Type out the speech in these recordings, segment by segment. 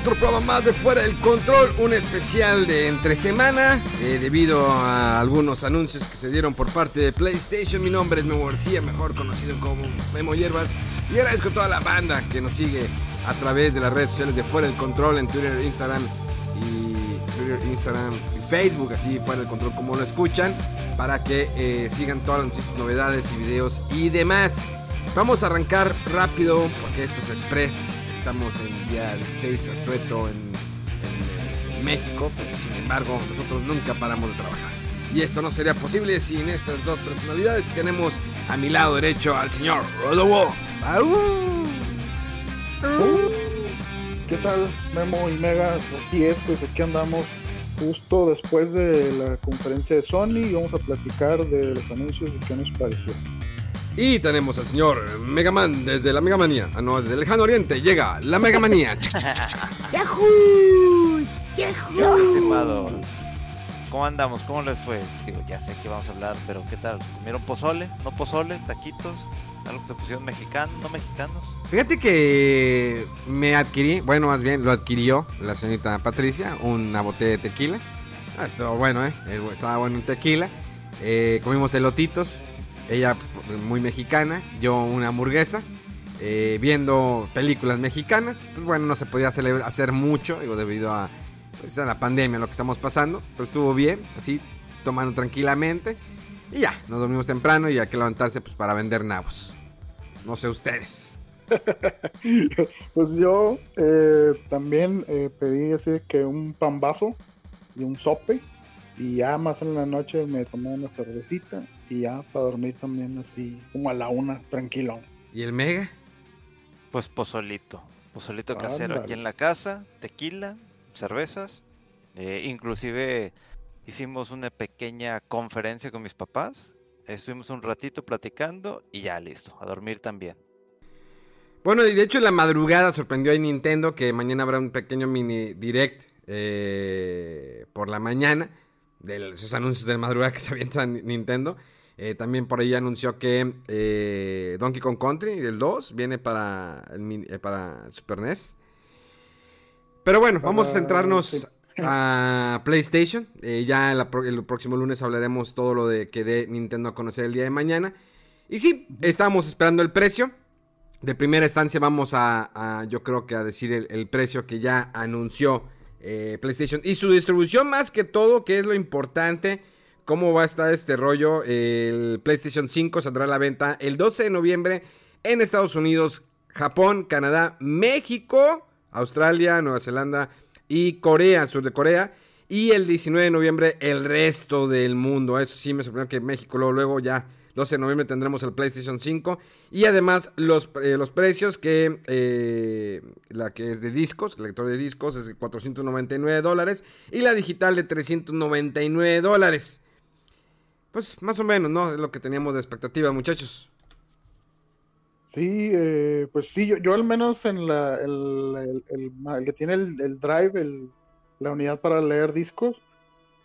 Otro programa más de Fuera del Control, un especial de entre semana, eh, debido a algunos anuncios que se dieron por parte de PlayStation. Mi nombre es Memo García, mejor conocido como Memo Hierbas, y agradezco a toda la banda que nos sigue a través de las redes sociales de Fuera del Control en Twitter, Instagram y Twitter, Instagram y Facebook, así Fuera del Control como lo escuchan, para que eh, sigan todas las noticias, novedades y videos y demás. Vamos a arrancar rápido porque esto es Express estamos en día 16 asueto en, en, en, México, pero sin embargo nosotros nunca paramos de trabajar. Y esto no sería posible sin estas dos personalidades. Tenemos a mi lado derecho al señor Rodolfo. ¿Qué tal, Memo y Mega? Así es, pues aquí andamos justo después de la conferencia de Sony y vamos a platicar de los anuncios y qué nos pareció. Y tenemos al señor Megaman desde la Megamanía. Ah, no, desde el lejano oriente llega la Megamanía. ¡Yahoo! ¡Yahoo! Estimados, ¿cómo andamos? ¿Cómo les fue? Digo, ya sé que vamos a hablar, pero ¿qué tal? ¿Comieron pozole? ¿No pozole? ¿Taquitos? ¿Algo que se pusieron mexicanos? ¿No mexicanos? Fíjate que me adquirí, bueno, más bien lo adquirió la señorita Patricia, una botella de tequila. Ah, estuvo bueno, ¿eh? Estaba bueno un tequila. Eh, comimos elotitos, ella muy mexicana, yo una hamburguesa, eh, viendo películas mexicanas. Pues bueno, no se podía hacer, mucho, debido a, pues, a, la pandemia, lo que estamos pasando, pero estuvo bien, así, tomando tranquilamente. Y ya, nos dormimos temprano y hay que levantarse pues, para vender nabos. No sé ustedes. pues yo eh, también eh, pedí así que un pambazo y un sope. Y ya más en la noche me tomé una cervecita y ya para dormir también así como a la una, tranquilo. ¿Y el mega? Pues pozolito, pozolito Ándale. casero aquí en la casa, tequila, cervezas, eh, inclusive hicimos una pequeña conferencia con mis papás, estuvimos un ratito platicando y ya listo, a dormir también. Bueno, y de hecho la madrugada sorprendió a Nintendo que mañana habrá un pequeño mini direct eh, por la mañana de esos anuncios de madrugada que se avienta Nintendo. Eh, también por ahí anunció que eh, Donkey Kong Country, el 2, viene para, el, eh, para Super NES. Pero bueno, vamos a centrarnos a PlayStation. Ya la, el próximo lunes hablaremos todo lo de que dé Nintendo a conocer el día de mañana. Y sí, estábamos esperando el precio. De primera instancia vamos a, a yo creo que a decir el, el precio que ya anunció PlayStation y su distribución más que todo, que es lo importante. ¿Cómo va a estar este rollo? El PlayStation 5 saldrá a la venta el 12 de noviembre en Estados Unidos, Japón, Canadá, México, Australia, Nueva Zelanda y Corea, sur de Corea. Y el 19 de noviembre el resto del mundo. Eso sí me sorprendió que México luego, luego ya 12 de noviembre tendremos el PlayStation 5. Y además los, eh, los precios que eh, la que es de discos, el lector de discos es de 499 dólares. Y la digital de 399 dólares. Pues más o menos, ¿no? Es lo que teníamos de expectativa, muchachos. Sí, eh, pues sí, yo, yo, al menos en la, el, el, que tiene el, drive, la unidad para leer discos,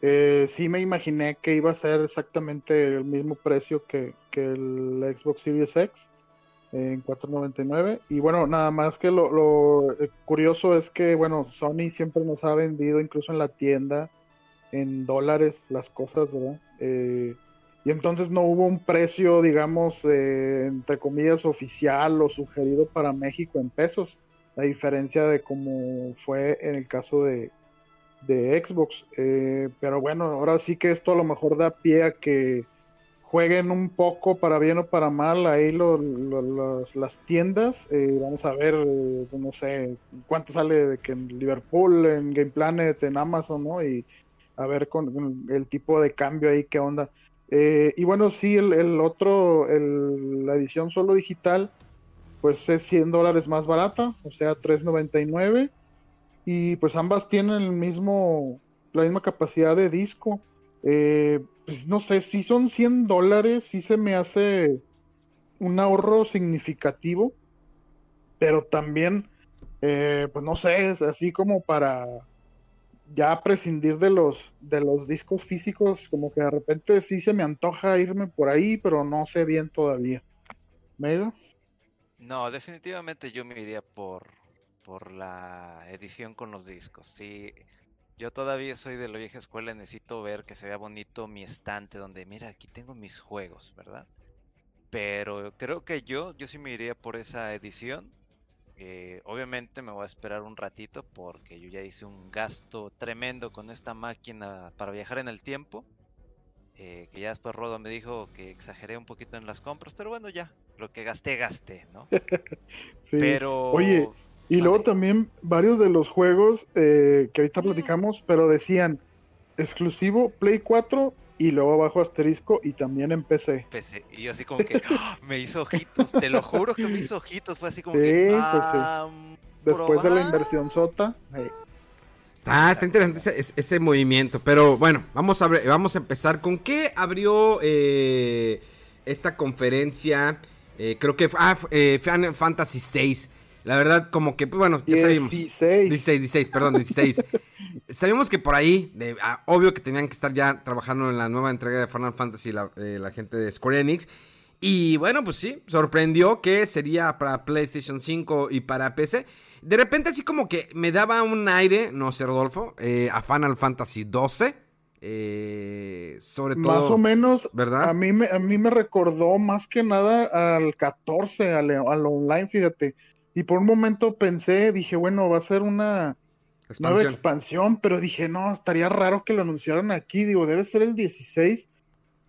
eh, sí me imaginé que iba a ser exactamente el mismo precio que, que el Xbox Series X eh, en 4.99 y bueno nada más que lo, lo eh, curioso es que bueno Sony siempre nos ha vendido incluso en la tienda en dólares las cosas verdad eh, y entonces no hubo un precio digamos entre comillas oficial o sugerido para México en pesos a diferencia de como fue en el caso de de Xbox. Eh, pero bueno, ahora sí que esto a lo mejor da pie a que jueguen un poco para bien o para mal ahí las tiendas. Eh, vamos a ver, eh, no sé, cuánto sale de que en Liverpool, en Game Planet, en Amazon, ¿no? Y a ver con, el tipo de cambio ahí, qué onda. Eh, y bueno, sí, el, otro, la edición solo digital, pues es 100 dólares más barata, o sea, 3.99. Y pues ambas tienen el mismo, la misma capacidad de disco. Eh, pues no sé, si son 100 dólares, sí se me hace un ahorro significativo, pero también, eh, pues no sé, es así como para ya prescindir de los, de los discos físicos, como que de repente sí se me antoja irme por ahí, pero no sé bien todavía. ¿Mega? No, definitivamente yo me iría por, por la edición con los discos. Sí, yo todavía soy de la vieja escuela, necesito ver que se vea bonito mi estante donde, mira, aquí tengo mis juegos, ¿verdad? Pero creo que yo, yo sí me iría por esa edición. Eh, obviamente me voy a esperar un ratito porque yo ya hice un gasto tremendo con esta máquina para viajar en el tiempo. Eh, que ya después Rodo me dijo que exageré un poquito en las compras, pero bueno, ya, lo que gasté, gasté, ¿no? sí. Pero... Oye, y luego también varios de los juegos eh, que ahorita platicamos, pero decían exclusivo Play 4 y luego abajo asterisco y también en PC. PC. Y yo así como que ¡ah! me hizo ojitos, te lo juro que me hizo ojitos, fue así como que... Pues ah, Después de la inversión sota. Está, está interesante ese, movimiento, pero bueno, vamos a, vamos a empezar con qué abrió eh, esta conferencia. Eh, creo que ah, Final Fantasy VI. La verdad, como que, pues, bueno, ya sabemos. 16. 16, 16, perdón, 16. sabemos que por ahí, de, ah, obvio que tenían que estar ya trabajando en la nueva entrega de Final Fantasy la, eh, la gente de Square Enix. Y bueno, pues sí, sorprendió que sería para PlayStation 5 y para PC. De repente así como que me daba un aire, no sé, Rodolfo, eh, a Final Fantasy 12. Eh, sobre todo. Más o menos, ¿verdad? A mí, me, a mí me recordó más que nada al 14, al, al online, fíjate. Y por un momento pensé, dije, bueno, va a ser una nueva expansión, pero dije, no, estaría raro que lo anunciaran aquí. Digo, debe ser el 16,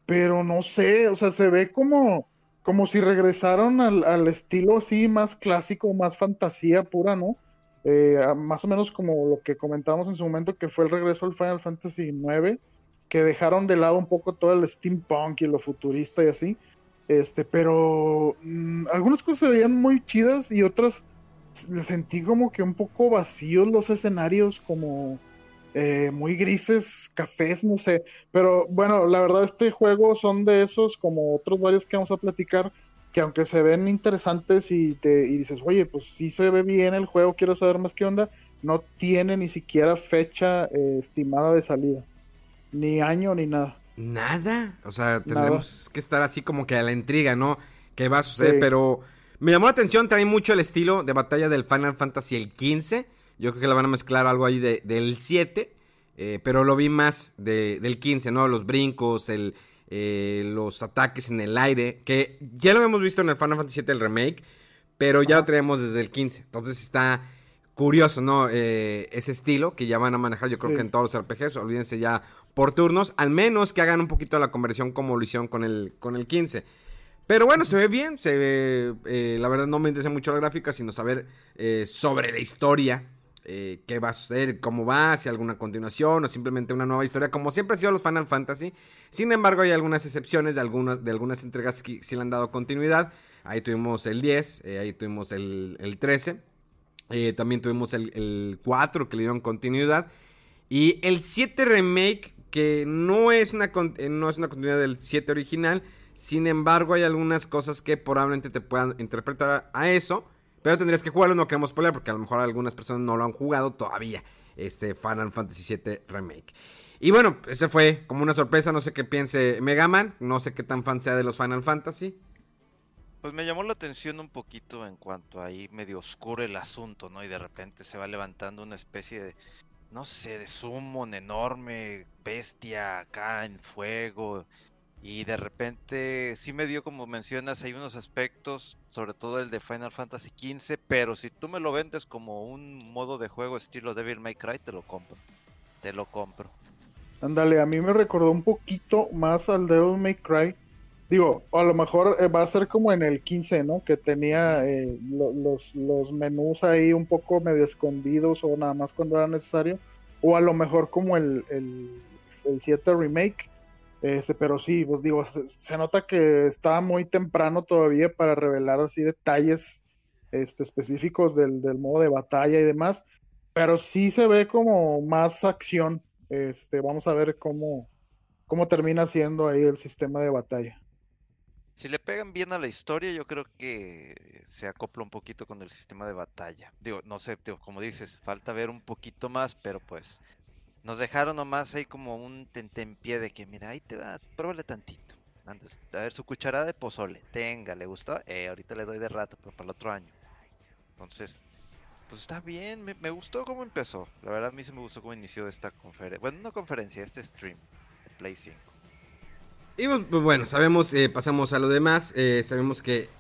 pero no sé, o sea, se ve como, como si regresaron al, estilo así más clásico, más fantasía pura, ¿no? Eh, más o menos como lo que comentábamos en su momento, que fue el regreso al Final Fantasy IX, que dejaron de lado un poco todo el steampunk y lo futurista y así. Este, pero mm, algunas cosas se veían muy chidas y otras sentí como que un poco vacíos los escenarios, como eh, muy grises, cafés, no sé. Pero bueno, la verdad este juego son de esos, como otros varios que vamos a platicar, que aunque se ven interesantes y te y dices, oye, pues sí se ve bien el juego, quiero saber más qué onda, no tiene ni siquiera fecha eh, estimada de salida, ni año ni nada. Nada. O sea, tendremos que estar así como que a la intriga, ¿no? ¿Qué va a suceder? Pero me llamó la atención, trae mucho el estilo de batalla del Final Fantasy el 15. Yo creo que le van a mezclar algo ahí de, del 7. Eh, pero lo vi más de, del 15, ¿no? Los brincos, el, eh, los ataques en el aire. Que ya lo hemos visto en el Final Fantasy 7 el remake. Pero ya lo traemos desde el 15. Entonces está curioso, ¿no? Eh, ese estilo que ya van a manejar, yo creo que en todos los RPGs. Olvídense ya por turnos, al menos que hagan un poquito la conversión como lo hicieron con el, con el 15. Pero bueno, se ve bien, se ve, eh, la verdad no me interesa mucho la gráfica, sino saber eh, sobre la historia, eh, qué va a suceder, cómo va, si alguna continuación o simplemente una nueva historia, como siempre ha sido los Final Fantasy. Sin embargo, hay algunas excepciones de algunas, de algunas entregas que sí le han dado continuidad. Ahí tuvimos el 10, ahí tuvimos el, el 13, también tuvimos el 4 que le dieron continuidad. Y el 7 remake que no es una, eh, no es una continuidad del 7 original. Sin embargo, hay algunas cosas que probablemente te puedan interpretar a eso. Pero tendrías que jugarlo, no queremos spoiler porque a lo mejor algunas personas no lo han jugado todavía. Este Final Fantasy VII Remake. Y bueno, ese fue como una sorpresa. No sé qué piense Megaman. No sé qué tan fan sea de los Final Fantasy. Pues me llamó la atención un poquito en cuanto ahí medio oscuro el asunto, ¿no? Y de repente se va levantando una especie de no sé, de summon enorme, bestia acá en fuego. Y de repente sí me dio, como mencionas, hay unos aspectos, sobre todo el de Final Fantasy XV, pero si tú me lo vendes como un modo de juego estilo Devil May Cry, te lo compro. Te lo compro. Ándale, a mí me recordó un poquito más al Devil May Cry, Digo, a lo mejor eh, va a ser como en el 15, ¿no? Que tenía eh, los, los menús ahí un poco medio escondidos o nada más cuando era necesario. O a lo mejor como el, el, el 7 remake. Este, pero sí, pues digo, se, nota que está muy temprano todavía para revelar así detalles este, específicos del, del, modo de batalla y demás. Pero sí se ve como más acción. Este, vamos a ver cómo, cómo termina siendo ahí el sistema de batalla. Si le pegan bien a la historia, yo creo que se acopla un poquito con el sistema de batalla. Digo, no sé, como dices, falta ver un poquito más, pero pues nos dejaron nomás ahí como un tentempié de que, mira, ahí te va, pruébale tantito. A ver, su cucharada de pozole, tenga, ¿le gustó? Eh, ahorita le doy de rato, pero para el otro año. Entonces, pues está bien, me, gustó cómo empezó. La verdad, a mí sí me gustó cómo inició esta conferencia. Bueno, no conferencia, este stream de Play 5. Y bueno, sabemos, eh, pasamos a lo demás, eh, sabemos que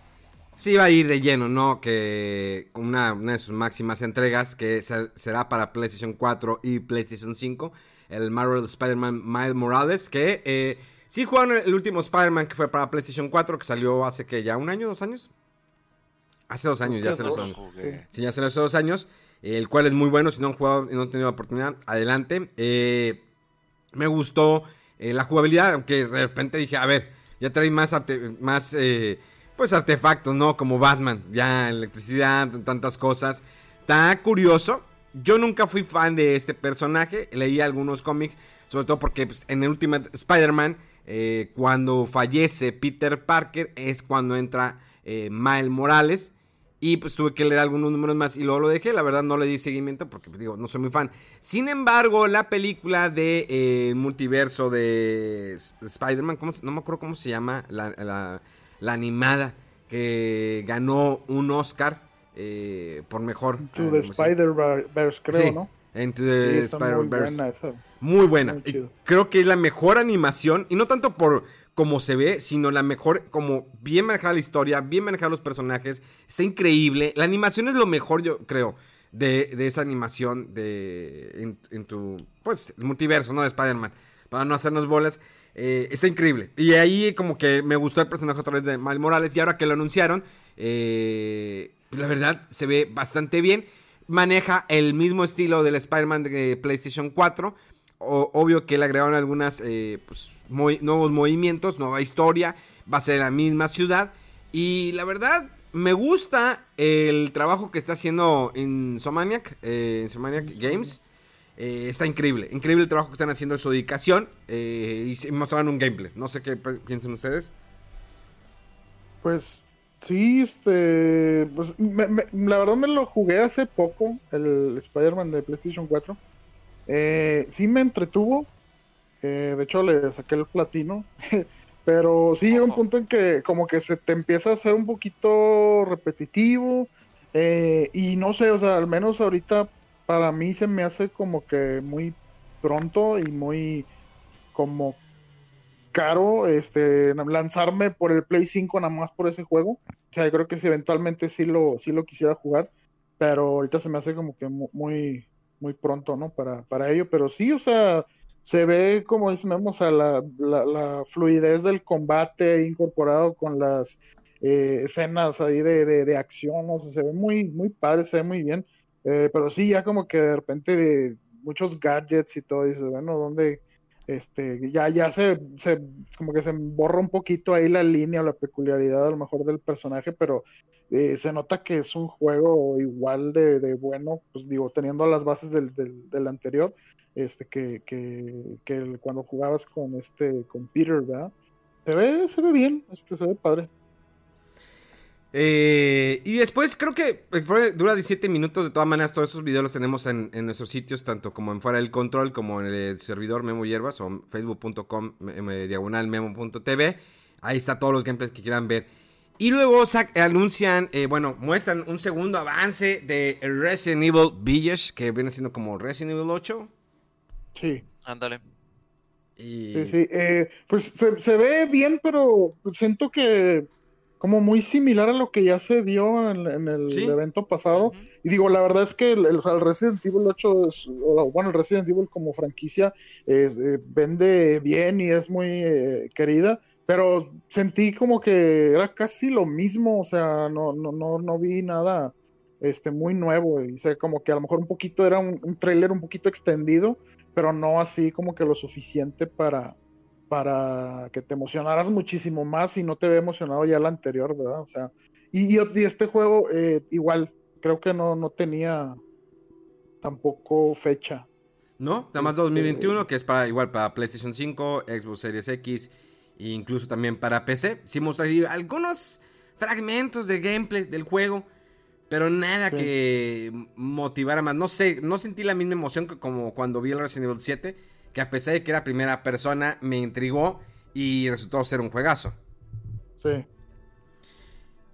sí va a ir de lleno, ¿no? Que una, de sus máximas entregas, que será para PlayStation 4 y PlayStation 5, el Marvel Spider-Man Miles Morales, que eh, sí jugaron el último Spider-Man que fue para PlayStation 4, que salió hace que ya un año, dos años. Hace dos años, ya se los son. Sí, ya hace los dos años, el cual es muy bueno, si no han jugado y no han tenido la oportunidad, adelante. me gustó eh, la jugabilidad, aunque de repente dije, a ver, ya trae más, más eh, pues artefactos, ¿no? Como Batman, ya electricidad, tantas cosas. Está curioso. Yo nunca fui fan de este personaje, leí algunos cómics, sobre todo porque pues, en el Ultimate Spider-Man, eh, cuando fallece Peter Parker, es cuando entra Miles Morales. Y pues tuve que leer algunos números más y luego lo dejé. La verdad no le di seguimiento porque pues, digo, no soy muy fan. Sin embargo, la película de eh, multiverso de Spider-Man, no me acuerdo cómo se llama, la, animada, que ganó un Oscar eh, por mejor. To the Spider-Verse, creo, ¿no? Into the Spider-Verse. Muy buena. creo que es la mejor animación, y no tanto por como se ve, sino la mejor, como bien manejada la historia, bien manejados los personajes, está increíble. La animación es lo mejor, yo creo, de, esa animación de en, tu, pues, el multiverso, ¿no? De Spider-Man, para no hacernos bolas. Eh, está increíble. Y ahí como que me gustó el personaje a través de Miles Morales y ahora que lo anunciaron, eh, la verdad se ve bastante bien. Maneja el mismo estilo del Spider-Man de PlayStation 4. Obvio que le agregaron algunas, eh, pues, nuevos movimientos, nueva historia, va a ser la misma ciudad. Y la verdad, me gusta el trabajo que está haciendo en Somaniac, eh, Games. Eh, está increíble, increíble el trabajo que están haciendo en su dedicación eh, y mostraron un gameplay. No sé qué piensan ustedes. Pues sí, este, pues la verdad me lo jugué hace poco, el Spider-Man de PlayStation 4. Sí me entretuvo, eh, de hecho, le saqué el platino. Pero sí llega un punto en que como que se te empieza a hacer un poquito repetitivo. Eh, y no sé, o sea, al menos ahorita para mí se me hace como que muy pronto y muy como caro este lanzarme por el Play 5 nada más por ese juego. O sea, yo creo que si eventualmente sí lo, sí lo quisiera jugar. Pero ahorita se me hace como que muy, muy pronto, ¿no? Para, para ello. Pero sí, o sea, se ve, como decimos, a la, la, fluidez del combate incorporado con las eh, escenas ahí de, de, acción, o sea, se ve muy, muy padre, se ve muy bien, eh, pero sí, ya como que de repente de muchos gadgets y todo, dices, bueno, ¿dónde? Este, ya, ya se, se, como que se borra un poquito ahí la línea o la peculiaridad a lo mejor del personaje, pero eh, se nota que es un juego igual de, de bueno, pues digo, teniendo las bases del, del, anterior, este, que, que, que, cuando jugabas con este, con Peter, ¿verdad? Se ve, se ve bien, este, se ve padre. Eh, y después creo que dura 17 minutos. De todas maneras, todos estos videos los tenemos en, en, nuestros sitios, tanto como en Fuera del Control, como en el servidor Memo Hierbas o facebook.com diagonal memo.tv. Ahí está todos los gameplays que quieran ver. Y luego anuncian, eh, bueno, muestran un segundo avance de Resident Evil Village, que viene siendo como Resident Evil 8. Sí. Ándale. Sí, sí. Eh, pues se, ve bien, pero siento que como muy similar a lo que ya se vio en, el evento pasado. Y digo, la verdad es que el, Resident Evil 8 es, bueno, el Resident Evil como franquicia eh, vende bien y es muy eh, querida. pero sentí como que era casi lo mismo, o sea, no, no, no, no vi nada este, muy nuevo, y, o sea, como que a lo mejor un poquito era un, un trailer un poquito extendido, pero no así como que lo suficiente para, para que te emocionaras muchísimo más y no te había emocionado ya el anterior, ¿verdad? O sea, y, y este juego eh, igual, creo que no, no tenía tampoco fecha. No, nada más 2021, este, que es para igual para PlayStation 5, Xbox Series X e incluso también para PC. Sí mostré algunos fragmentos de gameplay del juego, pero nada que motivara más. No sé, no sentí la misma emoción que como cuando vi el Resident Evil 7, que a pesar de que era primera persona, me intrigó y resultó ser un juegazo. Sí.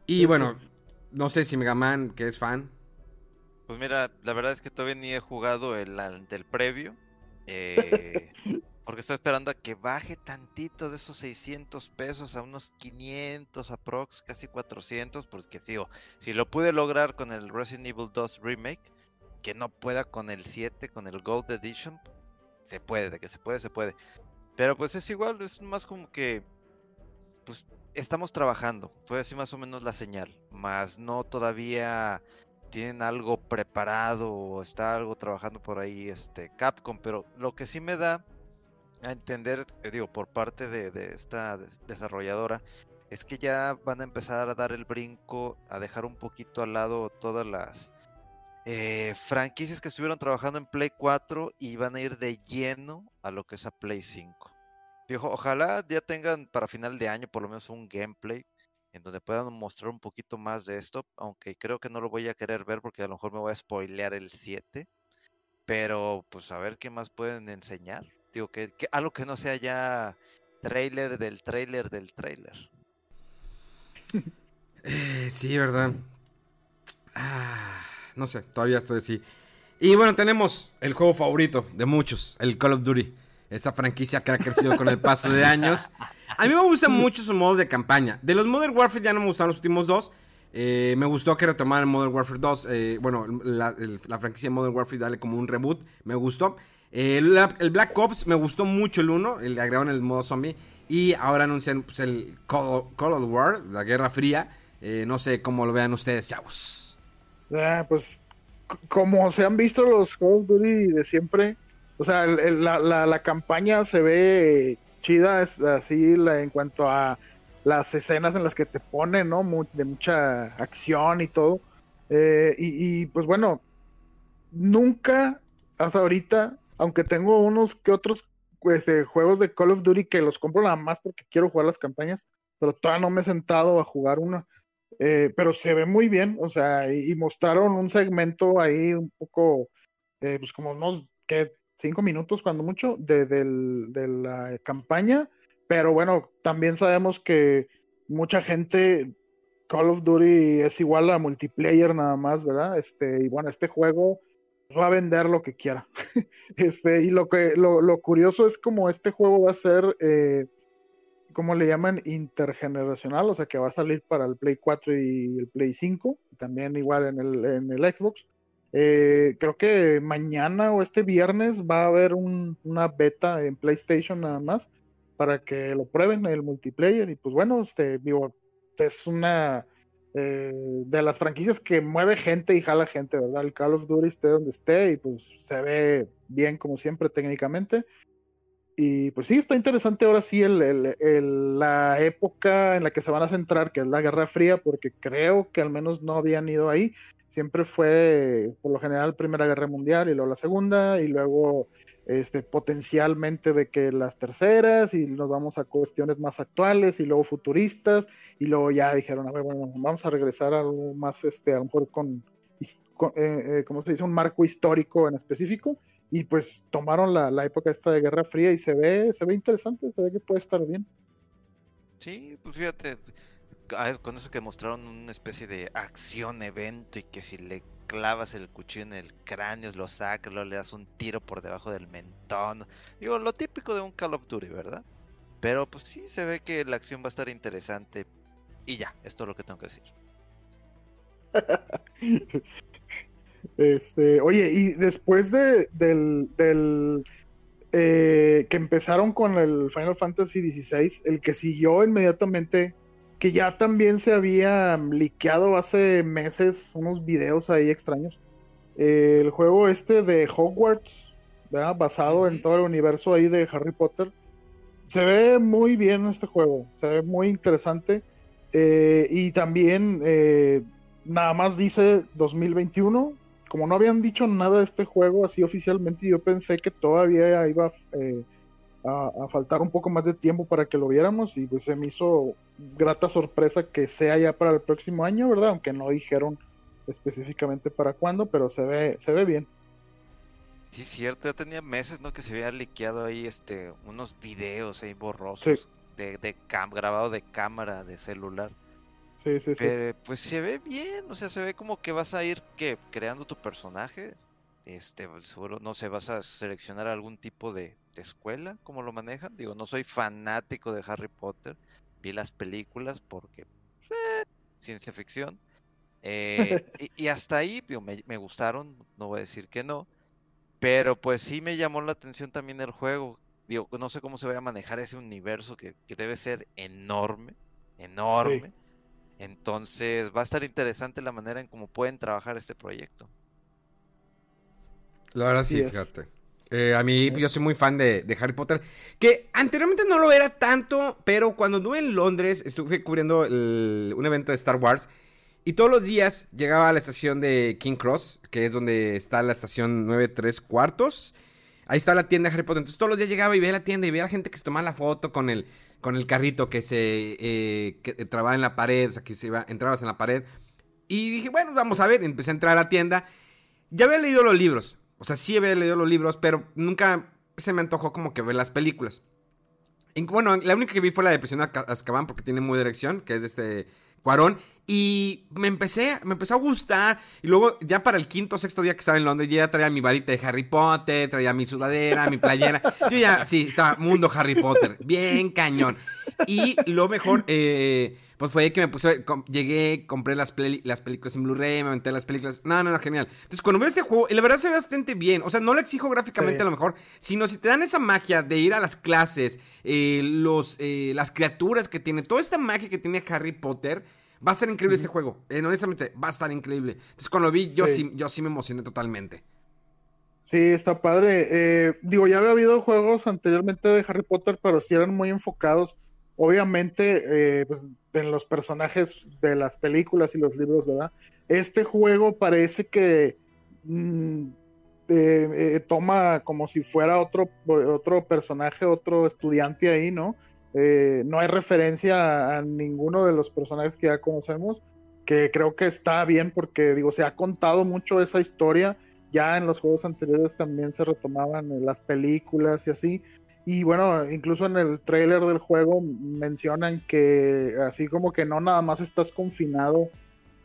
Y bueno, no sé si Mega Man, que es fan. Pues mira, la verdad es que todavía ni he jugado el del previo. Eh, porque estoy esperando a que baje tantito de esos 600 pesos a unos 500 aprox, casi 400. Porque digo, si lo pude lograr con el Resident Evil 2 Remake, que no pueda con el 7, con el Gold Edition, se puede, de que se puede, se puede. Pero pues es igual, es más como que, pues estamos trabajando, fue así más o menos la señal, más no todavía tienen algo preparado o está algo trabajando por ahí este Capcom, pero lo que sí me da a entender, digo, por parte de, esta desarrolladora, es que ya van a empezar a dar el brinco, a dejar un poquito al lado todas las eh, franquicias que estuvieron trabajando en Play 4 y van a ir de lleno a lo que es a Play 5. Dijo, ojalá ya tengan para final de año por lo menos un gameplay en donde puedan mostrar un poquito más de esto, aunque creo que no lo voy a querer ver porque a lo mejor me voy a spoilear el 7, pero pues a ver qué más pueden enseñar. Digo, que, algo que no sea ya trailer del trailer del trailer. Eh, sí, ¿verdad? Ah, no sé, todavía estoy así. Y bueno, tenemos el juego favorito de muchos, el Call of Duty. Esta franquicia que ha crecido con el paso de años. A mí me gustan mucho sus modos de campaña. De los Modern Warfare ya no me gustaron los últimos dos. Eh, me gustó que retomaran Modern Warfare 2. Eh, bueno, la, franquicia Modern Warfare dale como un reboot. Me gustó. el, Black Ops me gustó mucho el 1. El agregaron el modo zombie. Y ahora anuncian pues, el Call, of War, la Guerra Fría. Eh, no sé cómo lo vean ustedes, chavos. Ah, pues como se han visto los Call of Duty de siempre, o sea, la, la, campaña se ve chida, es así en cuanto a las escenas en las que te ponen, ¿no? de mucha acción y todo. Eh, y, pues bueno, nunca hasta ahorita, aunque tengo unos que otros este, juegos de Call of Duty que los compro nada más porque quiero jugar las campañas, pero todavía no me he sentado a jugar una. Eh, pero se ve muy bien, o sea, y, mostraron un segmento ahí un poco, eh, pues como unos, que cinco minutos cuando mucho de, de la campaña, pero bueno, también sabemos que mucha gente Call of Duty es igual a multiplayer nada más, ¿verdad? Este, y bueno, este juego va a vender lo que quiera. este, y lo que lo, lo, curioso es como este juego va a ser eh, como le llaman intergeneracional, o sea que va a salir para el Play 4 y el Play 5, también igual en el, en el Xbox. Eh, creo que mañana o este viernes va a haber una beta en PlayStation nada más para que lo prueben el multiplayer y pues bueno, este digo, es una eh, de las franquicias que mueve gente y jala gente, ¿verdad? El Call of Duty esté donde esté y pues se ve bien como siempre técnicamente. Y pues sí, está interesante ahora sí el, la época en la que se van a centrar, que es la Guerra Fría, porque creo que al menos no habían ido ahí siempre fue por lo general Primera Guerra Mundial y luego la Segunda y luego este potencialmente de que las terceras y nos vamos a cuestiones más actuales y luego futuristas y luego ya dijeron, a ver, bueno, vamos a regresar a algo más, este, a lo mejor con, con eh, eh, ¿cómo se dice? Un marco histórico en específico y pues tomaron la, la época esta de Guerra Fría y se ve, se ve interesante, se ve que puede estar bien. Sí, pues fíjate, con eso que mostraron una especie de acción evento y que si le clavas el cuchillo en el cráneo, lo sacas, luego le das un tiro por debajo del mentón. Digo, lo típico de un Call of Duty, ¿verdad? Pero pues sí se ve que la acción va a estar interesante. Y ya, esto es lo que tengo que decir. este, oye, y después de, del, del eh, que empezaron con el Final Fantasy XVI, el que siguió inmediatamente, que ya también se había liqueado hace meses unos videos ahí extraños. Eh, el juego este de Hogwarts, basado en todo el universo ahí de Harry Potter. Se ve muy bien este juego, se ve muy interesante. Eh, y también nada más dice 2021, como no habían dicho nada de este juego así oficialmente, yo pensé que todavía iba eh, a, faltar un poco más de tiempo para que lo viéramos y pues se me hizo grata sorpresa que sea ya para el próximo año, ¿verdad? Aunque no dijeron específicamente para cuándo, pero se ve, se ve bien. Sí, cierto, ya tenía meses, ¿no? Que se había liqueado ahí este, unos videos ahí borrosos de, de grabado de cámara, de celular. Sí, sí, Pero pues se ve bien, o sea, se ve como que vas a ir que creando tu personaje. Este, pues, seguro, no sé, vas a seleccionar algún tipo de, escuela, como lo manejan. Digo, no soy fanático de Harry Potter, vi las películas porque eh, ciencia ficción. Eh, y, hasta ahí me, gustaron, no voy a decir que no, pero pues sí me llamó la atención también el juego. Digo, no sé cómo se va a manejar ese universo que, que debe ser enorme, enorme. Entonces va a estar interesante la manera en cómo pueden trabajar este proyecto. La verdad sí, fíjate. Eh, a mí, yo soy muy fan de, Harry Potter, que anteriormente no lo era tanto, pero cuando estuve en Londres, estuve cubriendo un evento de Star Wars, y todos los días llegaba a la estación de King Cross, que es donde está la estación 93 cuartos. Ahí está la tienda de Harry Potter. Entonces todos los días llegaba y veía la tienda y veía a la gente que se tomaba la foto con el, con el carrito que se eh, que trababa en la pared, o sea, que se iba, entrabas en la pared. Y dije, bueno, vamos a ver, empecé a entrar a la tienda. Ya había leído los libros, o sea, sí había leído los libros, pero nunca se me antojó como que ver las películas. Y, bueno, la única que vi fue la de Prisión Azkaban, porque tiene muy dirección, que es de este Cuarón. Y me empecé, me empezó a gustar. Y luego, ya para el quinto o sexto día que estaba en Londres, ya traía mi varita de Harry Potter, traía mi sudadera, mi playera. Yo ya, sí, estaba mundo Harry Potter. Bien cañón. Y lo mejor, eh, pues fue que me puse, llegué, compré las, las películas en Blu-ray, me aventé las películas. No, no, no, genial. Entonces, cuando veo este juego, y la verdad se ve bastante bien. O sea, no le exijo gráficamente a lo mejor, sino si te dan esa magia de ir a las clases, eh, los, eh, las criaturas que tiene, toda esta magia que tiene Harry Potter Va a estar increíble ese juego. Eh, honestamente, va a estar increíble. Entonces, cuando lo vi, yo sí, yo sí me emocioné totalmente. Sí, está padre. Eh, digo, ya había habido juegos anteriormente de Harry Potter, pero sí eran muy enfocados, obviamente, eh, pues, en los personajes de las películas y los libros, ¿verdad? Este juego parece que mm, toma como si fuera otro, otro personaje, otro estudiante ahí, ¿no? Eh, no hay referencia a ninguno de los personajes que ya conocemos, que creo que está bien porque, digo, se ha contado mucho esa historia. Ya en los juegos anteriores también se retomaban las películas y así. Y bueno, incluso en el trailer del juego mencionan que así como que no nada más estás confinado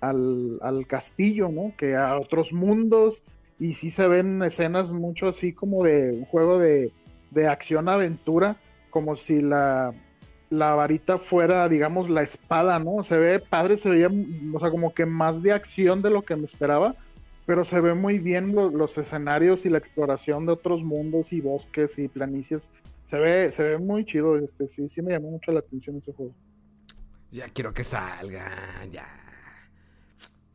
al, castillo, ¿no? Que a otros mundos. Y sí se ven escenas mucho así como de un juego de, de acción-aventura como si la, la varita fuera, digamos, la espada, ¿no? Se ve padre, se veía, o sea, como que más de acción de lo que me esperaba, pero se ve muy bien los escenarios y la exploración de otros mundos y bosques y planicies. Se ve, se ve muy chido, este, sí, sí me llamó mucho la atención ese juego. Ya quiero que salga, ya.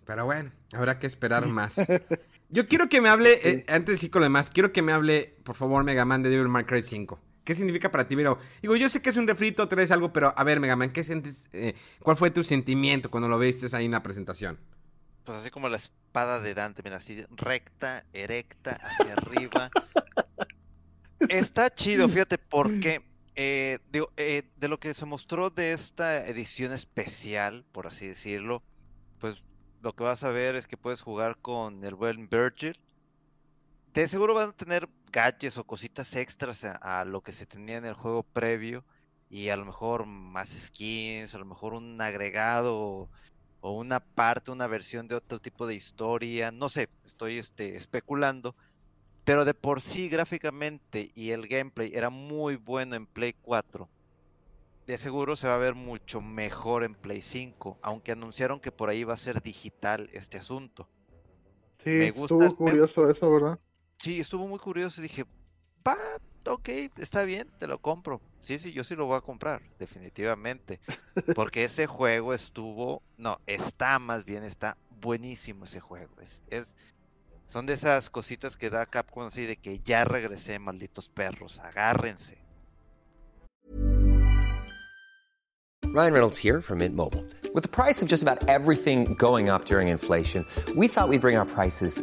Pero bueno, habrá que esperar más. Yo quiero que me hable, eh, antes de decir con lo demás, quiero que me hable, por favor, Mega Man de Devil May Cry 5. ¿Qué significa para ti, Pero Digo, yo sé que es un refrito, traes algo, pero a ver, Megaman, ¿qué sientes? Eh, ¿Cuál fue tu sentimiento cuando lo viste ahí en la presentación? Pues así como la espada de Dante, mira, así recta, erecta, hacia arriba. Está chido, fíjate, porque eh, digo, eh, de lo que se mostró de esta edición especial, por así decirlo, pues lo que vas a ver es que puedes jugar con el buen Virgil. De seguro van a tener gadgets o cositas extras a, lo que se tenía en el juego previo y a lo mejor más skins, a lo mejor un agregado o, una parte, una versión de otro tipo de historia, no sé, estoy este, especulando, pero de por sí gráficamente y el gameplay era muy bueno en Play 4. De seguro se va a ver mucho mejor en Play 5, aunque anunciaron que por ahí va a ser digital este asunto. Sí, me gusta, estuvo curioso eso, ¿verdad? Sí, estuvo muy curioso. Dije, va, ok, está bien, te lo compro. Sí, sí, yo sí lo voy a comprar, definitivamente. Porque ese juego estuvo, no, está más bien, está buenísimo ese juego. Es, es, son de esas cositas que da Capcom así de que ya regresé, malditos perros, agárrense. Ryan Reynolds here from Mint Mobile. With the price of just about everything going up during inflation, we thought we'd bring our prices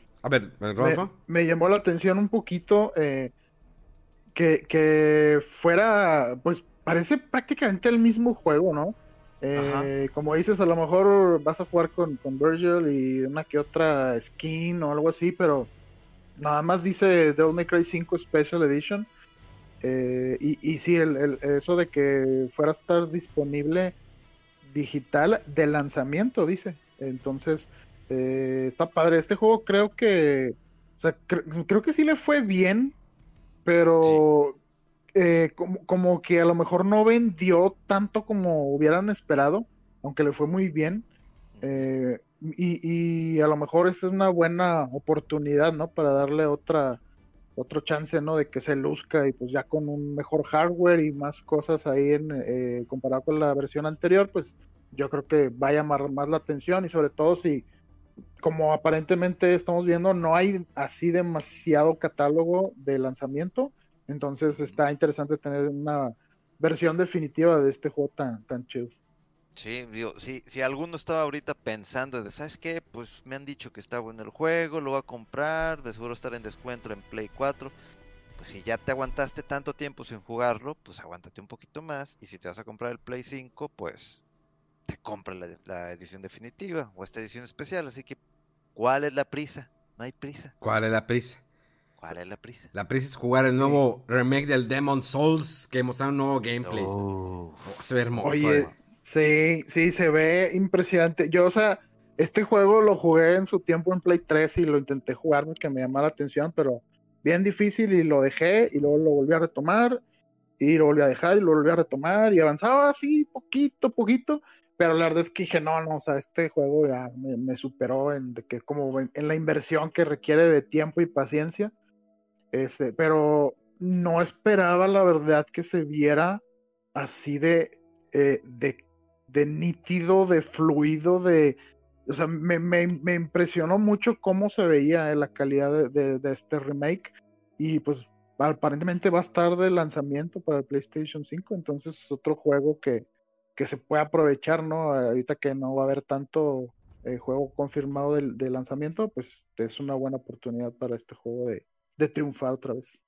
A ver, Me, llamó la atención un poquito eh, que, que fuera, pues parece prácticamente el mismo juego, ¿no? Eh, como dices, a lo mejor vas a jugar con, con Virgil y una que otra skin o algo así, pero nada más dice Devil May Cry 5 Special Edition. Eh, y, y sí, el, el- eso de que fuera a estar disponible digital de lanzamiento, dice. Entonces, eh, está padre. Este juego creo que. O sea, cre- creo que sí le fue bien. Pero. eh, como, como que a lo mejor no vendió tanto como hubieran esperado. Aunque le fue muy bien. Eh, y, y a lo mejor esta es una buena oportunidad, ¿no? Para darle otra. Otro chance, ¿no? De que se luzca y pues ya con un mejor hardware y más cosas ahí en, eh, comparado con la versión anterior, pues yo creo que va a llamar más la atención y sobre todo si, como aparentemente estamos viendo, no hay así demasiado catálogo de lanzamiento, entonces está interesante tener una versión definitiva de este juego tan, tan chido. Sí, digo, si, si alguno estaba ahorita pensando de, ¿sabes qué? Pues me han dicho que está bueno el juego, lo voy a comprar, de seguro estar en descuento en Play 4. Pues si ya te aguantaste tanto tiempo sin jugarlo, pues aguántate un poquito más. Y si te vas a comprar el Play 5, pues te compra la, la edición definitiva o esta edición especial. Así que, ¿cuál es la prisa? No hay prisa. ¿Cuál es la prisa? ¿Cuál es la prisa? La prisa es jugar el nuevo remake del Demon Souls que mostraron un nuevo gameplay. Oh. Oh, se ve hermoso. Oye, sí, sí, se ve impresionante. Yo, o sea, este juego lo jugué en su tiempo en Play 3 y lo intenté jugar porque me llamaba la atención, pero bien difícil y lo dejé y luego lo volví a retomar y lo volví a dejar y lo volví a retomar y avanzaba así poquito, poquito, pero la verdad es que dije, no, no, o sea, este juego ya me, superó en, que como en la inversión que requiere de tiempo y paciencia, este, pero no esperaba la verdad que se viera así de, eh, de, de nítido, de fluido, de... O sea, me, me, me impresionó mucho cómo se veía eh, la calidad de, de- de este remake. Y pues aparentemente va a estar de lanzamiento para el PlayStation 5. Entonces es otro juego que, que se puede aprovechar, ¿no? Ahorita que no va a haber tanto eh, juego confirmado del- de, lanzamiento, pues es una buena oportunidad para este juego de, de triunfar otra vez.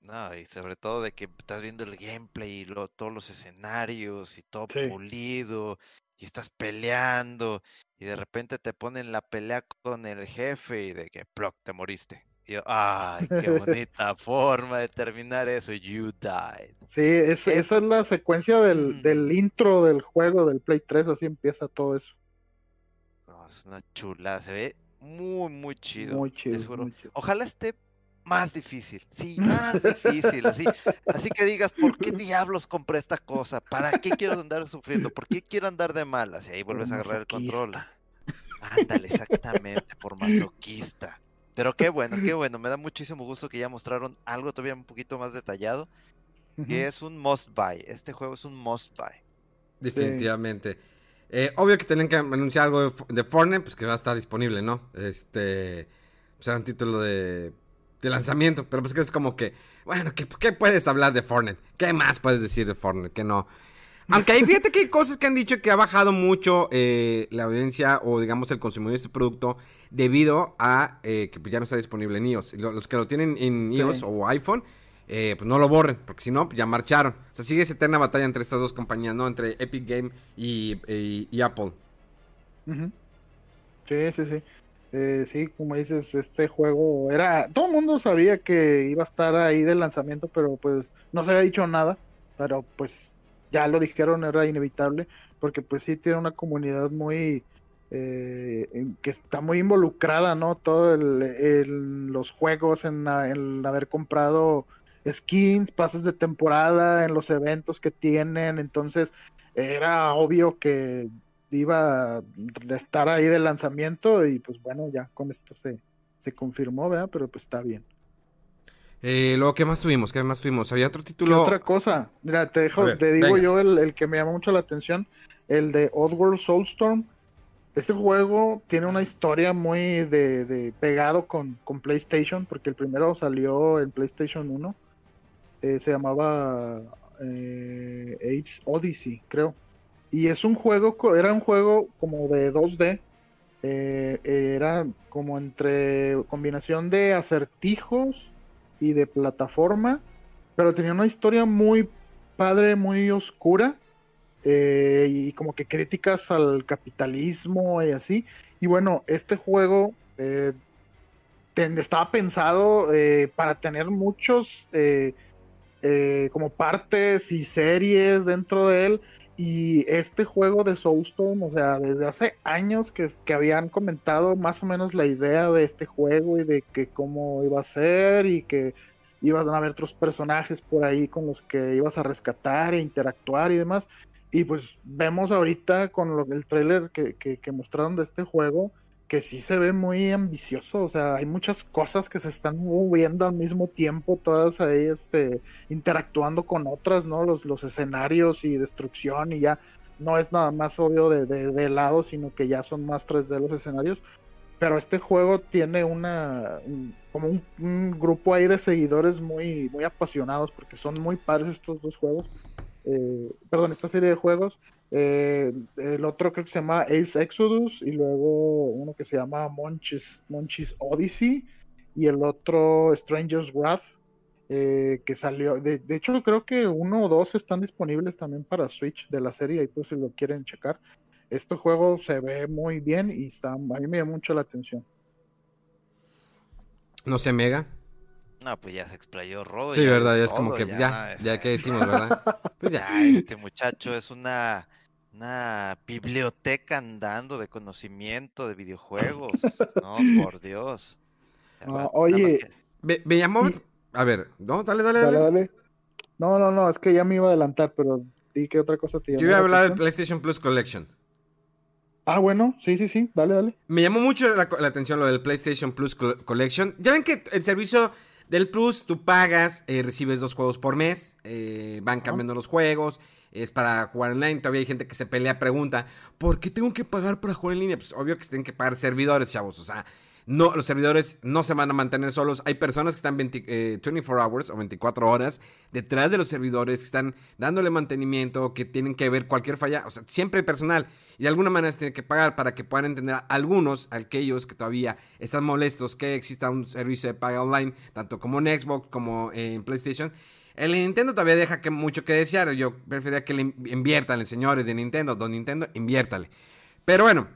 No, y sobre todo de que estás viendo el gameplay y lo- todos los escenarios y todo Sí. pulido y estás peleando y de repente te ponen la pelea con el jefe y de que ploc, te moriste. Y yo, ay, qué bonita forma de terminar eso. You died. Sí, es- Es- esa es la secuencia del, Mm. del intro del juego del Play 3, así empieza todo eso. No, es una chula, se ve muy, muy chido. Muy chido. muy chido. Ojalá esté más difícil, sí, más difícil, así, así que digas, ¿por qué diablos compré esta cosa? ¿Para qué quiero andar sufriendo? ¿Por qué quiero andar de malas? Y ahí vuelves a agarrar el control. Ándale, exactamente, por masoquista. Pero qué bueno, qué bueno, me da muchísimo gusto que ya mostraron algo todavía un poquito más detallado, Ujú. que es un must buy. Este juego es un must buy. Definitivamente. Eh, obvio que tenían que anunciar algo de, de Fortnite, pues que va a estar disponible, ¿no? Este. Pues era un título de, de lanzamiento, pero pues que es como que. Bueno, ¿qué, qué puedes hablar de Fortnite? ¿Qué más puedes decir de Fortnite? Que no. Aunque ahí fíjate que hay cosas que han dicho que ha bajado mucho eh, la audiencia o digamos el consumidor de este producto debido a eh, que pues, ya no está disponible en iOS. Los que lo tienen en Sí. iOS o iPhone, eh, pues no lo borren, porque si no, pues, ya marcharon. O sea, sigue esa eterna batalla entre estas dos compañías, ¿no? Entre Epic Game y, y- y Apple. Sí, sí, sí. Eh, sí, como dices, este juego era. Todo el mundo sabía que iba a estar ahí de lanzamiento, pero pues no se había dicho nada. pero pues ya lo dijeron, era inevitable, porque pues sí tiene una comunidad muy... Eh, que está muy involucrada, ¿no? Todo el, los juegos, en, en haber comprado skins, pases de temporada, en los eventos que tienen, entonces era obvio que iba a estar ahí de lanzamiento y pues bueno, ya con esto se, se confirmó, ¿verdad? Pero pues está bien. Eh, luego, ¿qué más tuvimos? ¿Qué más tuvimos? ¿Había otro título? otra cosa? Mira, te dejo, te digo yo el, que me llamó mucho la atención, el de Oddworld Soulstorm. Este juego tiene una historia muy de, de pegado con, con, PlayStation, porque el primero salió en PlayStation 1. Eh, se llamaba eh, Apes Odyssey, creo. Y es un juego, era un juego como de 2D. Eh, era como entre combinación de acertijos y de plataforma. Pero tenía una historia muy padre, muy oscura. Eh, y como que críticas al capitalismo y así. Y bueno, este juego eh, estaba pensado para tener muchos como partes y series dentro de él. Y este juego de Soulstone, o sea, desde hace años que, que, habían comentado más o menos la idea de este juego y de que cómo iba a ser y que ibas a haber otros personajes por ahí con los que ibas a rescatar e interactuar y demás. Y pues vemos ahorita con el trailer que, que, que mostraron de este juego, que sí se ve muy ambicioso, o sea, hay muchas cosas que se están moviendo al mismo tiempo, todas ahí este, interactuando con otras, ¿no? Los, los escenarios y destrucción y ya no es nada más obvio de, de, lado, sino que ya son más 3D los escenarios. Pero este juego tiene una como un, un, grupo ahí de seguidores muy, muy apasionados porque son muy padres estos dos juegos. Eh, perdón, esta serie de juegos. Eh, el otro creo que se llama Ace Exodus y luego uno que se llama Monchis, Monchis Odyssey y el otro Stranger's Wrath eh, que salió. De, hecho, creo que uno o dos están disponibles también para Switch de la serie y pues si lo quieren checar. Este juego se ve muy bien y está, a mí me llama mucho la atención. No sé, Mega. No, pues ya se explayó Rodo. Sí, verdad, ya es como que ya, ya, que decimos, ¿verdad? Pues ya. este muchacho es una, una biblioteca andando de conocimiento de videojuegos. No, por Dios. oye. Me, llamó. A ver, no, dale, dale, dale, dale. No, no, no, es que ya me iba a adelantar, pero di que otra cosa te Yo iba a hablar del PlayStation Plus Collection. Ah, bueno, sí, sí, sí, dale, dale. Me llamó mucho la, la atención lo del PlayStation Plus Collection. Ya ven que el servicio del Plus tú pagas, eh, recibes dos juegos por mes, eh, van cambiando los juegos, es para jugar online. Todavía hay gente que se pelea, pregunta, ¿por qué tengo que pagar para jugar en línea? Pues obvio que se tienen que pagar servidores, chavos. O sea, no, los servidores no se van a mantener solos. Hay personas que están 24 eh, hours o 24 horas detrás de los servidores, que están dándole mantenimiento, que tienen que ver cualquier falla. O sea, siempre hay personal. Y de alguna manera se tiene que pagar para que puedan entender a algunos, aquellos que todavía están molestos que exista un servicio de paga online, tanto como en Xbox como en PlayStation. El Nintendo todavía deja que mucho que desear. Yo preferiría que le inviertan, señores de Nintendo. Don Nintendo, inviértale. Pero bueno,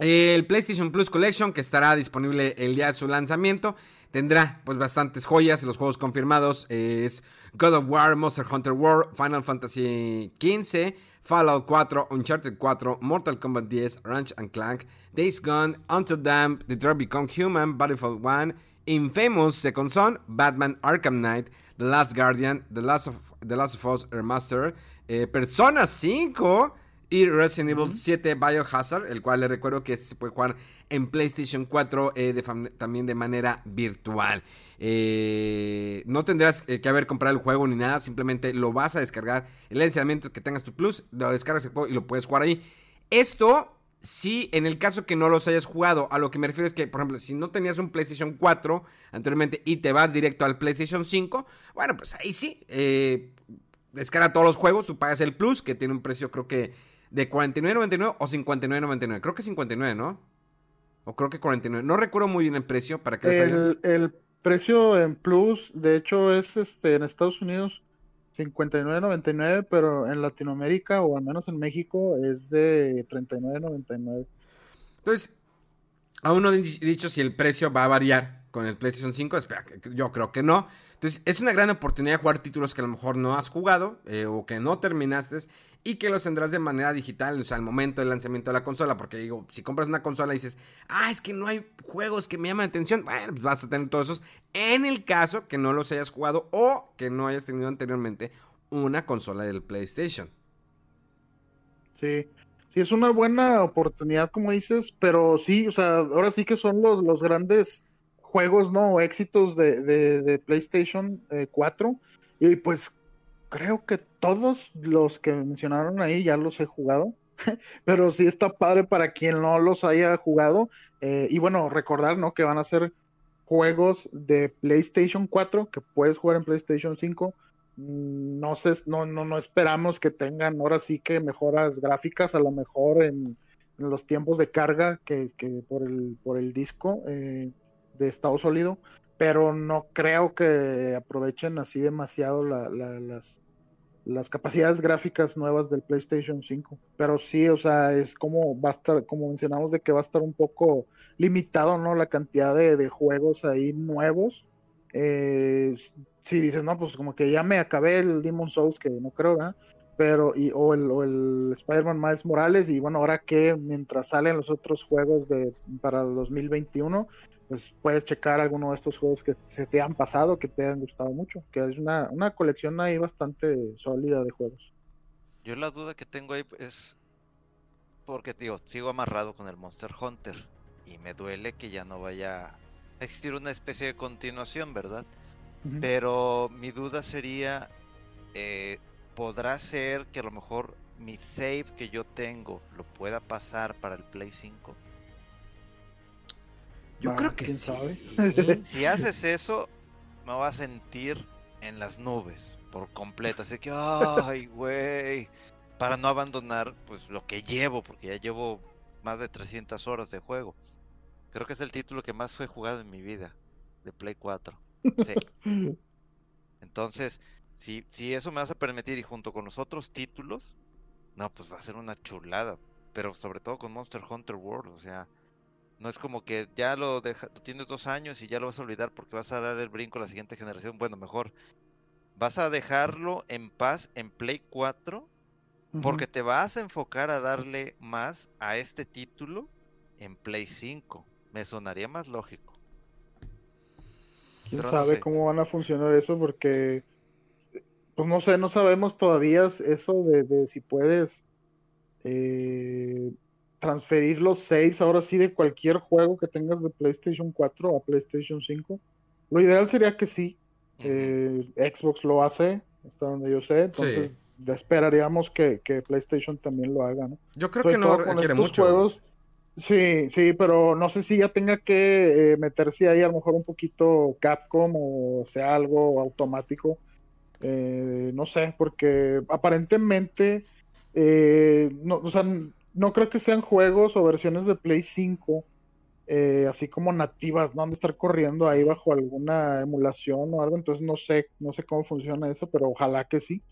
el PlayStation Plus Collection, que estará disponible el día de su lanzamiento, tendrá pues bastantes joyas. Los juegos confirmados es God of War, Monster Hunter World, Final Fantasy XV, Fallout 4, Uncharted 4, Mortal Kombat 10, Ranch and Clank, Days Gone, Until Damp, Detroit Become Human, Battlefield 1, Infamous Second Son, Batman Arkham Knight, The Last Guardian, The Last of, The Last of Us Remaster, eh, Persona 5 y Resident Evil 7 Biohazard, el cual le recuerdo que se puede jugar en PlayStation 4 eh, también de manera virtual. Eh, no tendrás que haber comprado el juego ni nada, simplemente lo vas a descargar. El lanzamiento que tengas tu Plus, lo descargas el juego y lo puedes jugar ahí. Esto, sí, en el caso que no los hayas jugado, a lo que me refiero es que, por ejemplo, si no tenías un PlayStation 4 anteriormente y te vas directo al PlayStation 5, bueno, pues ahí sí, eh, descarga todos los juegos, tú pagas el Plus, que tiene un precio creo que de 49.99 o 59.99. Creo que 59, ¿no? O creo que 49. No recuerdo muy bien el precio para que el, el precio en Plus, de hecho, es este en Estados Unidos 59.99, pero en Latinoamérica o al menos en México es de 39.99. Entonces, aún no he dicho si el precio va a variar con el PlayStation 5. Espera, yo creo que no. Entonces, es una gran oportunidad de jugar títulos que a lo mejor no has jugado eh, o que no terminaste y que los tendrás de manera digital, o sea, al momento del lanzamiento de la consola. Porque digo, si compras una consola y dices, ah, es que no hay juegos que me llaman la atención, bueno, pues vas a tener todos esos en el caso que no los hayas jugado o que no hayas tenido anteriormente una consola del PlayStation. Sí, sí, es una buena oportunidad, como dices, pero sí, o sea, ahora sí que son los, los grandes juegos, ¿no? Éxitos de, de, PlayStation 4. Eh, y pues creo que todos los que mencionaron ahí ya los he jugado. Pero sí está padre para quien no los haya jugado. Eh, y bueno, recordar, ¿no? Que van a ser juegos de PlayStation 4 que puedes jugar en PlayStation 5. Mm, no sé, no, no, no esperamos que tengan ahora sí que mejoras gráficas, a lo mejor en, los tiempos de carga que, que por, el, por el disco. Eh, de estado sólido, pero no creo que aprovechen así demasiado las, las capacidades gráficas nuevas del PlayStation 5. Pero sí, o sea, es como va a estar, como mencionamos, de que va a estar un poco limitado, ¿no? La cantidad de, juegos ahí nuevos. Eh, si dices, no, pues como que ya me acabé el Demon Souls, que no creo, ¿verdad? Pero, o el, o el Spider-Man Miles Morales, y bueno, ahora que mientras salen los otros juegos de para 2021, pues puedes checar alguno de estos juegos que se te han pasado, que te han gustado mucho, que es una, colección ahí bastante sólida de juegos. Yo la duda que tengo ahí es porque digo, sigo amarrado con el Monster Hunter y me duele que ya no vaya a existir una especie de continuación, ¿verdad? Pero mi duda sería, eh, ¿podrá ser que a lo mejor mi save que yo tengo lo pueda pasar para el Play 5? Yo creo que sí. si haces eso, me va a sentir en las nubes por completo. Así que, ay, güey. Para no abandonar, pues lo que llevo, porque ya llevo más de 300 horas de juego. Creo que es el título que más fue jugado en mi vida, de Play 4. Entonces, si, si eso me vas a permitir y junto con los otros títulos, no, pues va a ser una chulada. Pero sobre todo con Monster Hunter World, o sea, no es como que ya lo, deja, tienes dos años y ya lo vas a olvidar porque vas a dar el brinco a la siguiente generación. Bueno, mejor. Vas a dejarlo en paz en Play 4 porque te vas a enfocar a darle más a este título en Play 5. Me sonaría más lógico. ¿Quién sabe cómo van a funcionar eso? Porque, pues no sé, no sabemos todavía eso de, de si puedes eh, transferir los saves ahora sí de cualquier juego que tengas de PlayStation 4 a PlayStation 5. Lo ideal sería que sí. Eh, Xbox lo hace, hasta donde yo sé. Entonces esperaríamos que, PlayStation también lo haga, ¿no? Yo creo que no requiere mucho. Juegos, sí, sí, pero no sé si ya tenga que eh, meterse ahí a lo mejor un poquito Capcom o sea algo automático. Eh, no sé, porque aparentemente no, o sea, no creo que sean juegos o versiones de Play 5, eh, así como nativas, ¿no? Han de estar corriendo ahí bajo alguna emulación o algo, entonces no sé, no sé cómo funciona eso, pero ojalá que sí.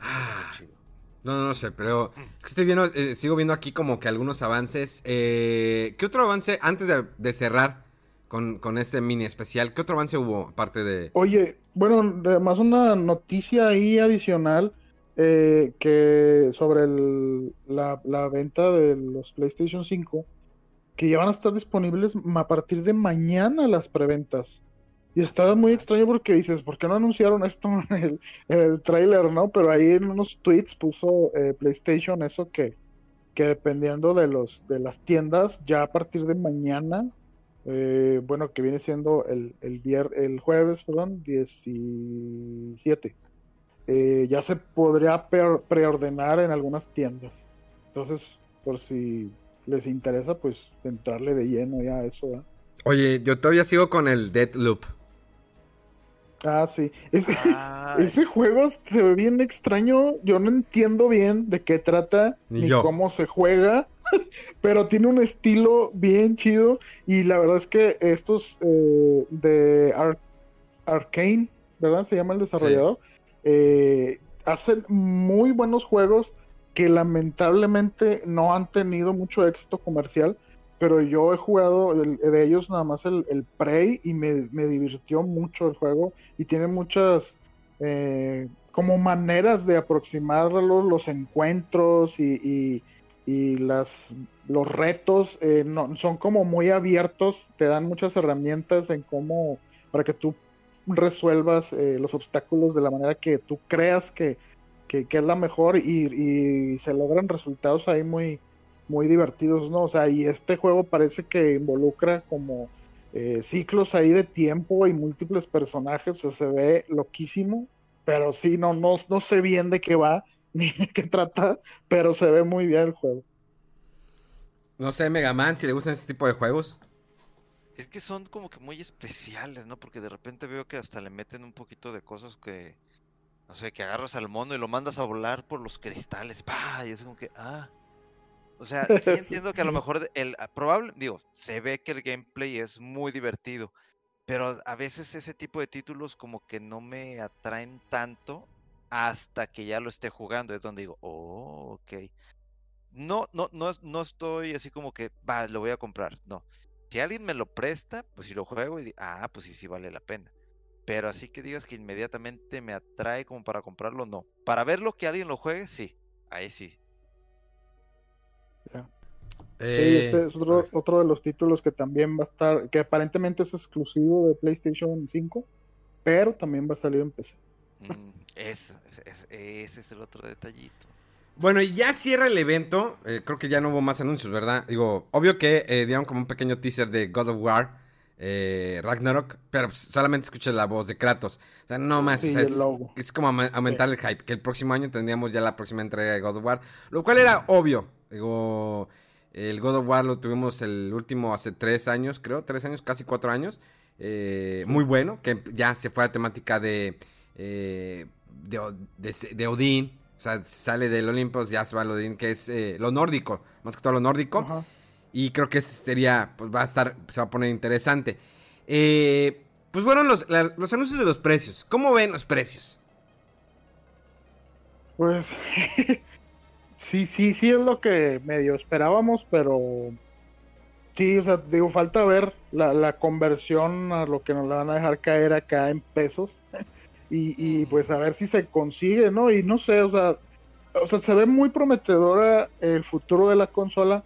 Ah, no, no sé, pero estoy viendo, eh, sigo viendo aquí como que algunos avances. Eh, ¿Qué otro avance, antes de, cerrar con, con, este mini especial, qué otro avance hubo aparte de... Oye, bueno, además una noticia ahí adicional eh, que sobre la, venta de los PlayStation 5, que ya van a estar disponibles a partir de mañana las preventas. Y estaba muy extraño porque dices, ¿por qué no anunciaron esto en el, trailer, no? Pero ahí en unos tweets puso eh, PlayStation eso que, que dependiendo de los de las tiendas, ya a partir de mañana, eh, bueno, que viene siendo el, el, el jueves, perdón, 17 eh, ya se podría preordenar en algunas tiendas. Entonces, por si les interesa, pues entrarle de lleno ya a eso. Oye, yo todavía sigo con el Dead Loop. Ah, sí. Ese, juego se ve bien extraño. Yo no entiendo bien de qué trata ni, cómo se juega. pero tiene un estilo bien chido. Y la verdad es que estos eh, de Arcane, ¿verdad? Se llama el desarrollador. Eh, hacen muy buenos juegos que lamentablemente no han tenido mucho éxito comercial, pero yo he jugado de ellos nada más el, Prey y me, me, divirtió mucho el juego y tiene muchas eh, como maneras de aproximarlos, los encuentros y, y, las, los retos eh, son como muy abiertos, te dan muchas herramientas en cómo, para que tú resuelvas eh, los obstáculos de la manera que tú creas que, que, es la mejor y, se logran resultados ahí muy, muy divertidos, ¿no? O sea, y este juego parece que involucra como eh, ciclos ahí de tiempo y múltiples personajes, o sea, se ve loquísimo, pero sí, no, no, no sé bien de qué va ni de qué trata, pero se ve muy bien el juego. No sé, Mega Man, si le gustan ese tipo de juegos. Es que son como que muy especiales, ¿no? Porque de repente veo que hasta le meten un poquito de cosas que, no sé, que agarras al mono y lo mandas a volar por los cristales, ¡pah! Y es como que, ah. O sea, sí entiendo que a lo mejor el ah, probable, digo, se ve que el gameplay es muy divertido, pero a veces ese tipo de títulos como que no me atraen tanto hasta que ya lo esté jugando. Es donde digo, oh, ok. No, no, no, no estoy así como que, va, lo voy a comprar. No. Si alguien me lo presta, pues si lo juego y ah, pues sí, sí vale la pena. Pero así que digas que inmediatamente me atrae como para comprarlo, no. Para ver lo que alguien lo juegue, sí. Ahí sí. Eh, este es otro, otro, de los títulos que también va a estar, que aparentemente es exclusivo de PlayStation 5, pero también va a salir en PC. Mm, ese, es el otro detallito. Bueno, y ya cierra el evento. Eh, creo que ya no hubo más anuncios, ¿verdad? Digo, obvio que eh, dieron como un pequeño teaser de God of War, eh, Ragnarok, pero pues, solamente escuchas la voz de Kratos. O sea, no más. es, como aumentar el hype. Que el próximo año tendríamos ya la próxima entrega de God of War. Lo cual era obvio. Digo, el God of War lo tuvimos el último hace tres años, creo. Tres años, casi cuatro años. muy bueno. Que ya se fue a temática de eh, de, Odín. O sea, sale del Olympus, ya se va al Odín, que es eh, lo nórdico, más que todo lo nórdico. Y creo que este sería, pues va a estar, se va a poner interesante. Eh, pues fueron los, los anuncios de los precios. ¿Cómo ven los precios? Pues sí, sí, sí es lo que medio esperábamos, pero sí, o sea, digo, falta ver la, la conversión a lo que nos la van a dejar caer acá en pesos. y, pues a ver si se consigue, ¿no? Y no sé, o sea, o sea, se ve muy prometedora el futuro de la consola,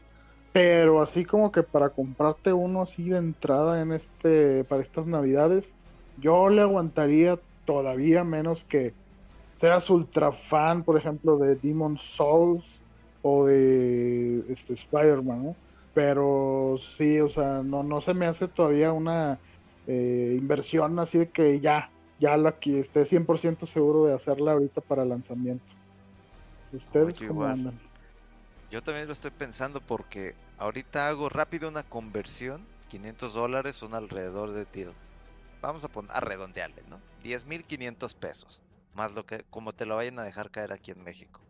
pero así como que para comprarte uno así de entrada en este, para estas navidades, yo le aguantaría todavía menos que seas ultra fan, por ejemplo, de Demon Souls o de este, Spider-Man, ¿no? Pero sí, o sea, no, no se me hace todavía una eh, inversión así de que ya, ya la que esté 100% seguro de hacerla ahorita para lanzamiento. ¿Ustedes cómo andan? Yo también lo estoy pensando porque ahorita hago rápido una conversión. 500 dólares son alrededor de tiro. Vamos a poner a redondearle, ¿no? 10.500 pesos. Más lo que, como te lo vayan a dejar caer aquí en México.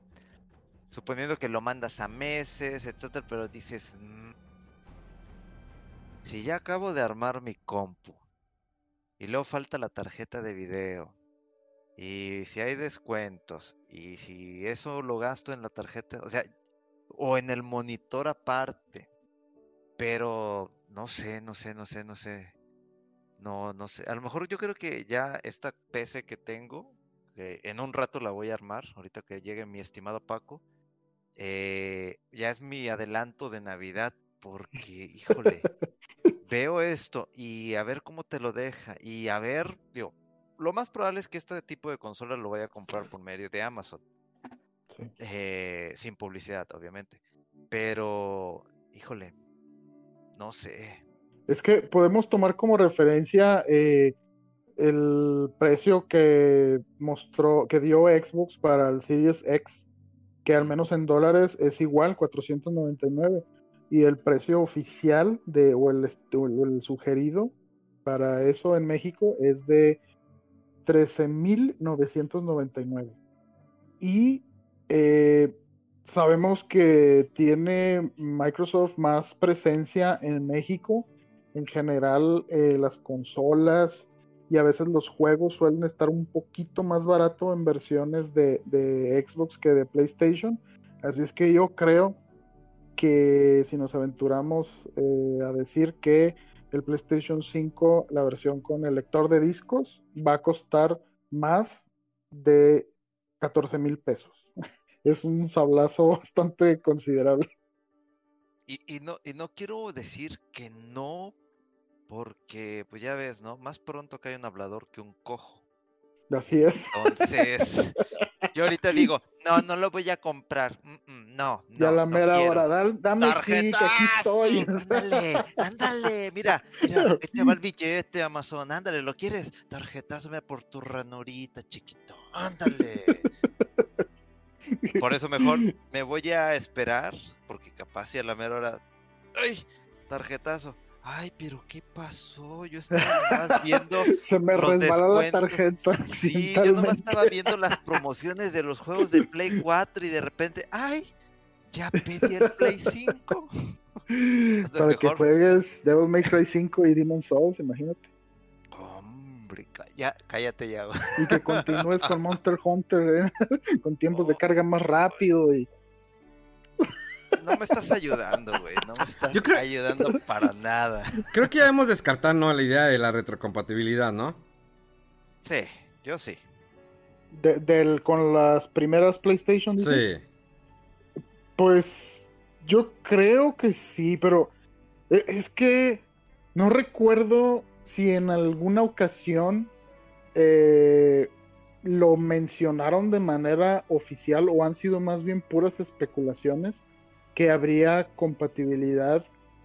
Suponiendo que lo mandas a meses, etcétera, pero dices. Mm, si ya acabo de armar mi compu y luego falta la tarjeta de video. Y si hay descuentos. Y si eso lo gasto en la tarjeta. O sea, o en el monitor aparte. Pero no sé, no sé, no sé, no sé. No, no sé. A lo mejor yo creo que ya esta PC que tengo, en un rato la voy a armar, ahorita que llegue mi estimado Paco, eh, ya es mi adelanto de Navidad, porque, híjole, veo esto y a ver cómo te lo deja y a ver, digo, lo más probable es que este tipo de consola lo vaya a comprar por medio de Amazon. Eh, sin publicidad, obviamente. Pero, híjole, no sé. Es que podemos tomar como referencia eh, el precio que mostró, que dio Xbox para el Series X, que al menos en dólares es igual, 499 y el precio oficial de, o, el, sugerido para eso en México es de 13.999. Y eh, sabemos que tiene Microsoft más presencia en México. En general, eh, las consolas y a veces los juegos suelen estar un poquito más barato en versiones de, de Xbox que de PlayStation. Así es que yo creo que si nos aventuramos eh, a decir que el PlayStation 5, la versión con el lector de discos, va a costar más de 14 mil pesos. Es un sablazo bastante considerable. Y, no, y no quiero decir que no, porque pues ya ves, ¿no? Más pronto hay un hablador que un cojo. Así es. Entonces, yo ahorita digo, no, no lo voy a comprar. no, no. Ya la mera hora, dame aquí, que aquí estoy. Ándale, ándale, mira, mira, ahí te va el billete, Amazon, ándale, ¿lo quieres? Tarjetazo por tu ranurita, chiquito, ándale. Por eso mejor me voy a esperar, porque capaz si a la mera hora, ¡ay! Tarjetazo ay, pero ¿qué pasó? Yo estaba viendo. Se me resbaló la tarjeta. Sí, yo nomás estaba viendo las promociones de los juegos de Play 4 y de repente, ay, ya pedí el Play 5. Para que juegues Devil May Cry 5 y Demon Souls, imagínate. Hombre, ya, cállate ya. Y que continúes con Monster Hunter, ¿eh? con tiempos de carga más rápido y no me estás ayudando, güey. No me estás ayudando para nada. Creo que ya hemos descartado ¿no? la idea de la retrocompatibilidad, ¿no? Sí, yo sí. del, con las primeras PlayStation. Sí. Pues yo creo que sí, pero e, es que no recuerdo si en alguna ocasión eh, lo mencionaron de manera oficial o han sido más bien puras especulaciones que habría compatibilidad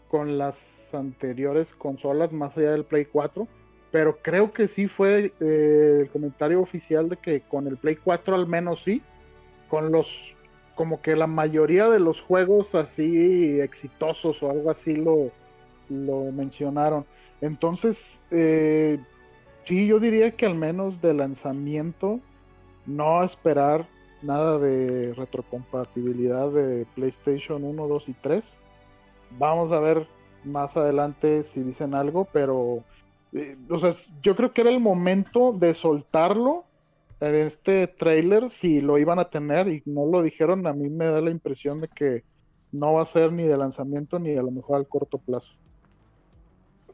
con las anteriores consolas más allá del Play 4. Pero creo que sí fue eh, el comentario oficial de que con el Play 4 al menos sí. Con los, como que la mayoría de los juegos así exitosos o algo así lo, lo mencionaron. Entonces, eh, sí, yo diría que al menos de lanzamiento, no esperar nada de retrocompatibilidad de PlayStation 1, 2 y 3. Vamos a ver más adelante si dicen algo, pero eh, o sea, yo creo que era el momento de soltarlo en este trailer si lo iban a tener y no lo dijeron, a mí me da la impresión de que no va a ser ni de lanzamiento ni a lo mejor al corto plazo.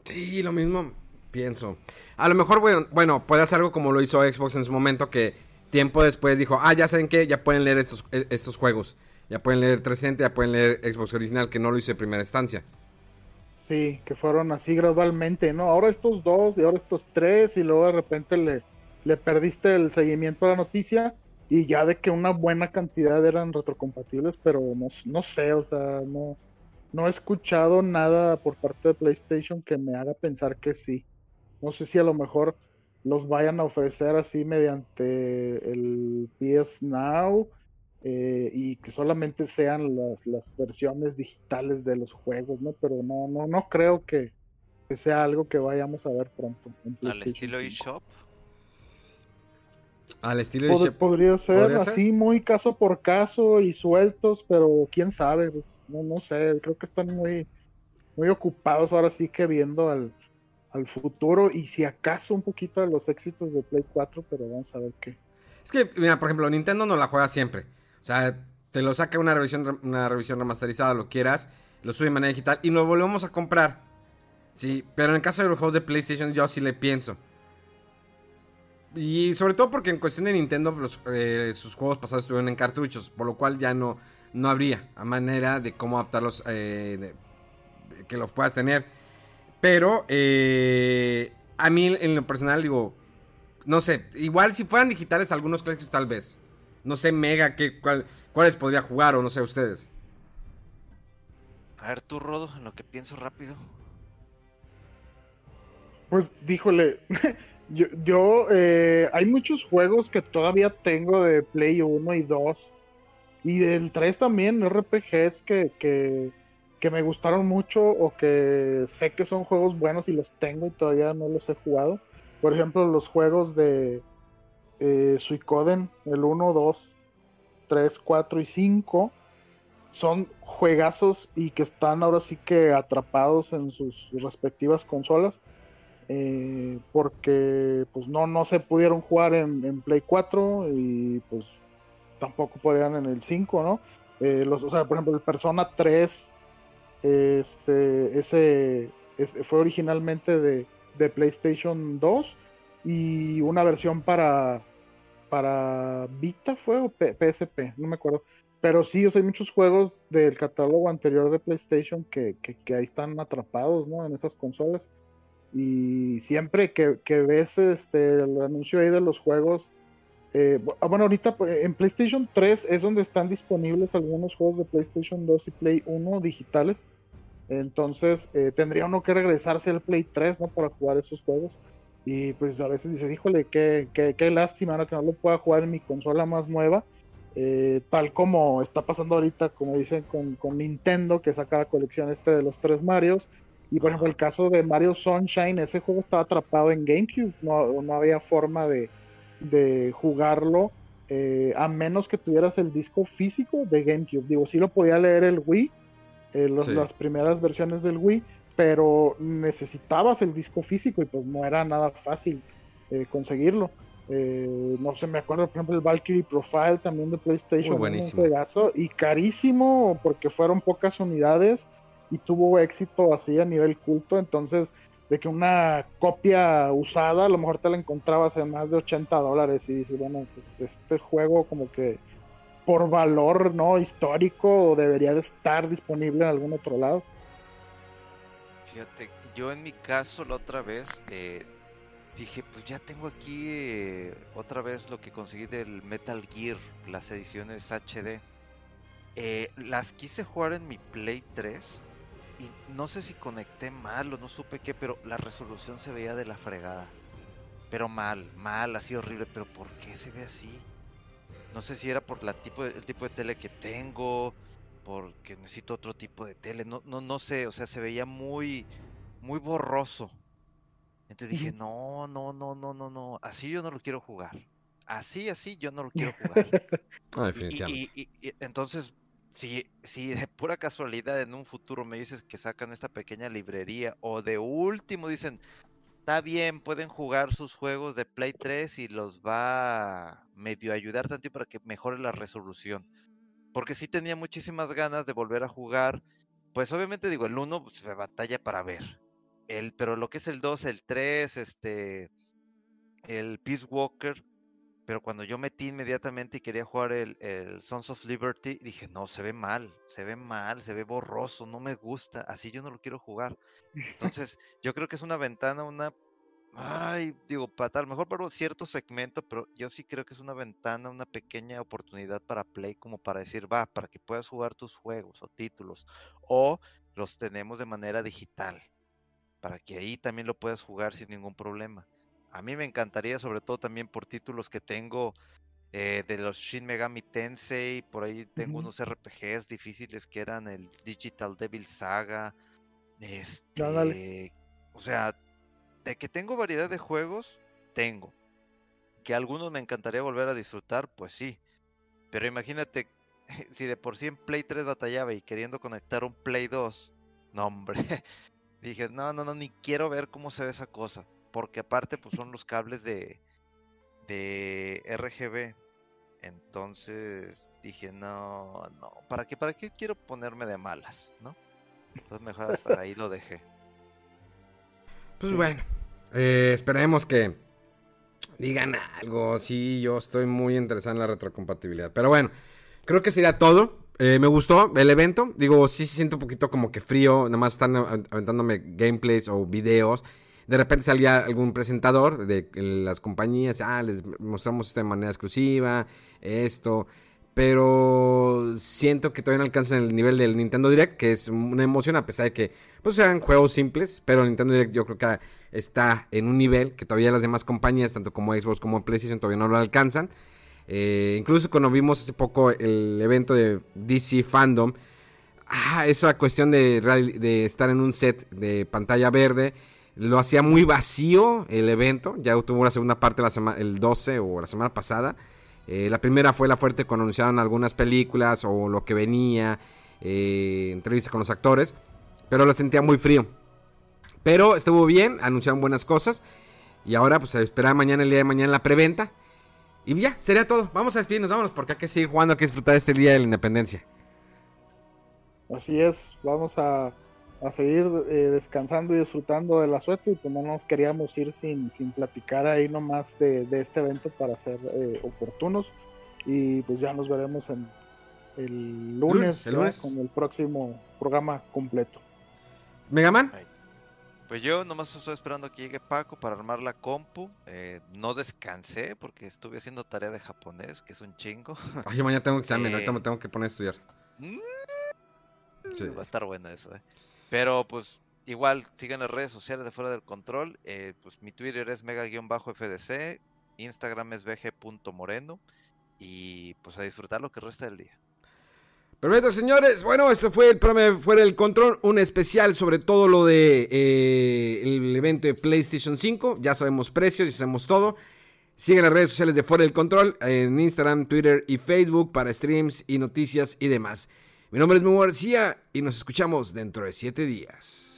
Sí, lo mismo pienso. A lo mejor, bueno, bueno, puede hacer algo como lo hizo Xbox en su momento, que tiempo después dijo, ah, ya saben que ya pueden leer estos, e, estos juegos. Ya pueden leer 360, ya pueden leer Xbox original, que no lo hice en primera instancia. Sí, que fueron así gradualmente, ¿no? Ahora estos dos y ahora estos tres y luego de repente le, le perdiste el seguimiento a la noticia y ya de que una buena cantidad eran retrocompatibles, pero no, no sé, o sea, no, no he escuchado nada por parte de PlayStation que me haga pensar que sí. No sé si a lo mejor los vayan a ofrecer así mediante el PS Now eh, y que solamente sean las, versiones digitales de los juegos, ¿no? Pero no, no, no creo que, sea algo que vayamos a ver pronto. Al estilo eShop. Al estilo eShop. Podría ser así, muy caso por caso y sueltos, pero quién sabe, pues, no, no sé, creo que están muy, muy ocupados ahora sí que viendo al, al futuro y si acaso un poquito a los éxitos de Play 4, pero vamos a ver qué. Es que, mira, por ejemplo, Nintendo no la juega siempre. O sea, te lo saca una revisión, una revisión remasterizada, lo quieras, lo sube de manera digital y lo volvemos a comprar. Sí, pero en el caso de los juegos de PlayStation yo sí le pienso. Y sobre todo porque en cuestión de Nintendo eh, sus juegos pasados estuvieron en cartuchos, por lo cual ya no, no habría manera de cómo adaptarlos, eh, que los puedas tener. Pero eh, a mí en lo personal digo, no sé, igual si fueran digitales algunos clásicos tal vez. No sé, Mega, qué, cuáles podría jugar o no sé ustedes. A ver, tú, Rodo, en lo que pienso rápido. Pues, díjole, yo, yo eh, hay muchos juegos que todavía tengo de Play 1 y 2. Y del 3 también, RPGs que, que, que me gustaron mucho o que sé que son juegos buenos y los tengo y todavía no los he jugado. Por ejemplo, los juegos de eh, Suicoden, el 1, 2, 3, 4 y 5, son juegazos y que están ahora sí que atrapados en sus respectivas consolas. Eh, porque pues no, no se pudieron jugar en, en Play 4 y pues tampoco podrían en el 5, ¿no? Eh, los, o sea, por ejemplo, el Persona 3, este, ese, fue originalmente de, de, PlayStation 2 y una versión para, para Vita fue o PSP, no me acuerdo. Pero sí, hay muchos juegos del catálogo anterior de PlayStation que, que, ahí están atrapados, ¿no? En esas consolas. Y siempre que, que ves este, el anuncio ahí de los juegos, eh, ah, bueno, ahorita pues, en PlayStation 3 es donde están disponibles algunos juegos de PlayStation 2 y Play 1 digitales. Entonces eh, tendría uno que regresarse al Play 3, ¿no? Para jugar esos juegos. Y pues a veces dices, híjole, qué, qué, qué lástima, ¿no? Que no lo pueda jugar en mi consola más nueva. Eh, tal como está pasando ahorita, como dicen, con, con, Nintendo, que saca la colección este de los tres Marios. Y por ejemplo, el caso de Mario Sunshine, ese juego estaba atrapado en GameCube. No, no había forma de, de jugarlo eh, a menos que tuvieras el disco físico de GameCube. Digo, sí lo podía leer el Wii, eh, las primeras versiones del Wii, pero necesitabas el disco físico y pues no era nada fácil eh, conseguirlo. no sé, me acuerdo, por ejemplo, el Valkyrie Profile también de PlayStation. buenísimo. Un y carísimo porque fueron pocas unidades y tuvo éxito así a nivel culto. Entonces, de que una copia usada a lo mejor te la encontrabas en más de 80 dólares y dices, bueno, pues este juego como que por valor no histórico debería de estar disponible en algún otro lado. Fíjate, yo en mi caso la otra vez eh, dije, pues ya tengo aquí eh, otra vez lo que conseguí del Metal Gear, las ediciones HD. Eh, las quise jugar en mi Play 3 y no sé si conecté mal o no supe qué, pero la resolución se veía de la fregada. Pero mal, mal, así horrible. Pero ¿por qué se ve así? No sé si era por la tipo el tipo de tele que tengo, porque necesito otro tipo de tele. No, no, no sé, o sea, se veía muy, muy borroso. Entonces dije, no, no, no, no, no, no. Así yo no lo quiero jugar. Así, así yo no lo quiero jugar. no, definitivamente. y, entonces si, si de pura casualidad en un futuro me dices que sacan esta pequeña librería o de último dicen, está bien, pueden jugar sus juegos de Play 3 y los va a medio ayudar tanto para que mejore la resolución. Porque sí tenía muchísimas ganas de volver a jugar. Pues obviamente digo, el 1 se batalla para ver. El, pero lo que es el 2, el 3, este, el Peace Walker, pero cuando yo metí inmediatamente y quería jugar el, Sons of Liberty, dije, no, se ve mal, se ve mal, se ve borroso, no me gusta, así yo no lo quiero jugar. Entonces, yo creo que es una ventana, una... Ay, digo, para tal, mejor para un cierto segmento, pero yo sí creo que es una ventana, una pequeña oportunidad para Play, como para decir, va, para que puedas jugar tus juegos o títulos, o los tenemos de manera digital, para que ahí también lo puedas jugar sin ningún problema. A mí me encantaría, sobre todo también por títulos que tengo eh, de los Shin Megami Tensei. Por ahí tengo unos RPGs difíciles que eran el Digital Devil Saga. Este, o sea, de que tengo variedad de juegos, tengo. Que algunos me encantaría volver a disfrutar, pues sí. Pero imagínate, si de por sí en Play 3 batallaba y queriendo conectar un Play 2, no hombre. Dije, no, no, no, ni quiero ver cómo se ve esa cosa porque aparte pues son los cables de, de RGB. Entonces dije, no, no, ¿para qué, ¿para qué quiero ponerme de malas? ¿No? Entonces mejor hasta ahí lo dejé. Pues bueno, eh, esperemos que digan algo. Sí, yo estoy muy interesado en la retrocompatibilidad. Pero bueno, creo que sería todo. Eh, me gustó el evento. Digo, sí se siente un poquito como que frío. Nada más están aventándome gameplays o videos. De repente salía algún presentador de las compañías, ah, les mostramos esto de manera exclusiva, esto. Pero siento que todavía no alcanzan el nivel del Nintendo Direct, que es una emoción, a pesar de que pues sean juegos simples. Pero Nintendo Direct yo creo que está en un nivel que todavía las demás compañías, tanto como Xbox como PlayStation, todavía no lo alcanzan. Eh, incluso cuando vimos hace poco el evento de DC Fandom, ah, esa cuestión de estar en un set de pantalla verde lo hacía muy vacío el evento. Ya tuvo la segunda parte la semana, el 12 o la semana pasada. Eh, la primera fue la fuerte cuando anunciaron algunas películas o lo que venía, eh, entrevistas con los actores. Pero lo sentía muy frío. Pero estuvo bien, anunciaron buenas cosas. Y ahora pues a esperar mañana, el día de mañana, la preventa. Y ya, sería todo. Vamos a despedirnos, vámonos, porque hay que seguir jugando, hay que disfrutar este día de la independencia. Así es, vamos a, seguir eh, descansando y disfrutando del asueto y pues no nos queríamos ir sin, sin platicar ahí nomás de, de este evento para ser eh, oportunos y pues ya nos veremos en el lunes, con el próximo programa completo. Megaman. Pues yo nomás estoy esperando que llegue Paco para armar la compu. Eh, no descansé porque estuve haciendo tarea de japonés, que es un chingo. Ay, mañana tengo examen, ahorita me tengo que poner a estudiar. Mm, Va a estar bueno eso, eh. Pero pues igual sigan las redes sociales de Fuera del Control. Eh, pues mi Twitter es mega-fdc, Instagram es bg.moreno y pues a disfrutar lo que resta del día. Perfecto, señores. Bueno, eso fue el programa Fuera del Control, un especial sobre todo lo de eh, el evento de PlayStation 5. Ya sabemos precios, ya sabemos todo. Sigan las redes sociales de Fuera del Control en Instagram, Twitter y Facebook para streams y noticias y demás. Mi nombre es Memo García y nos escuchamos dentro de siete días.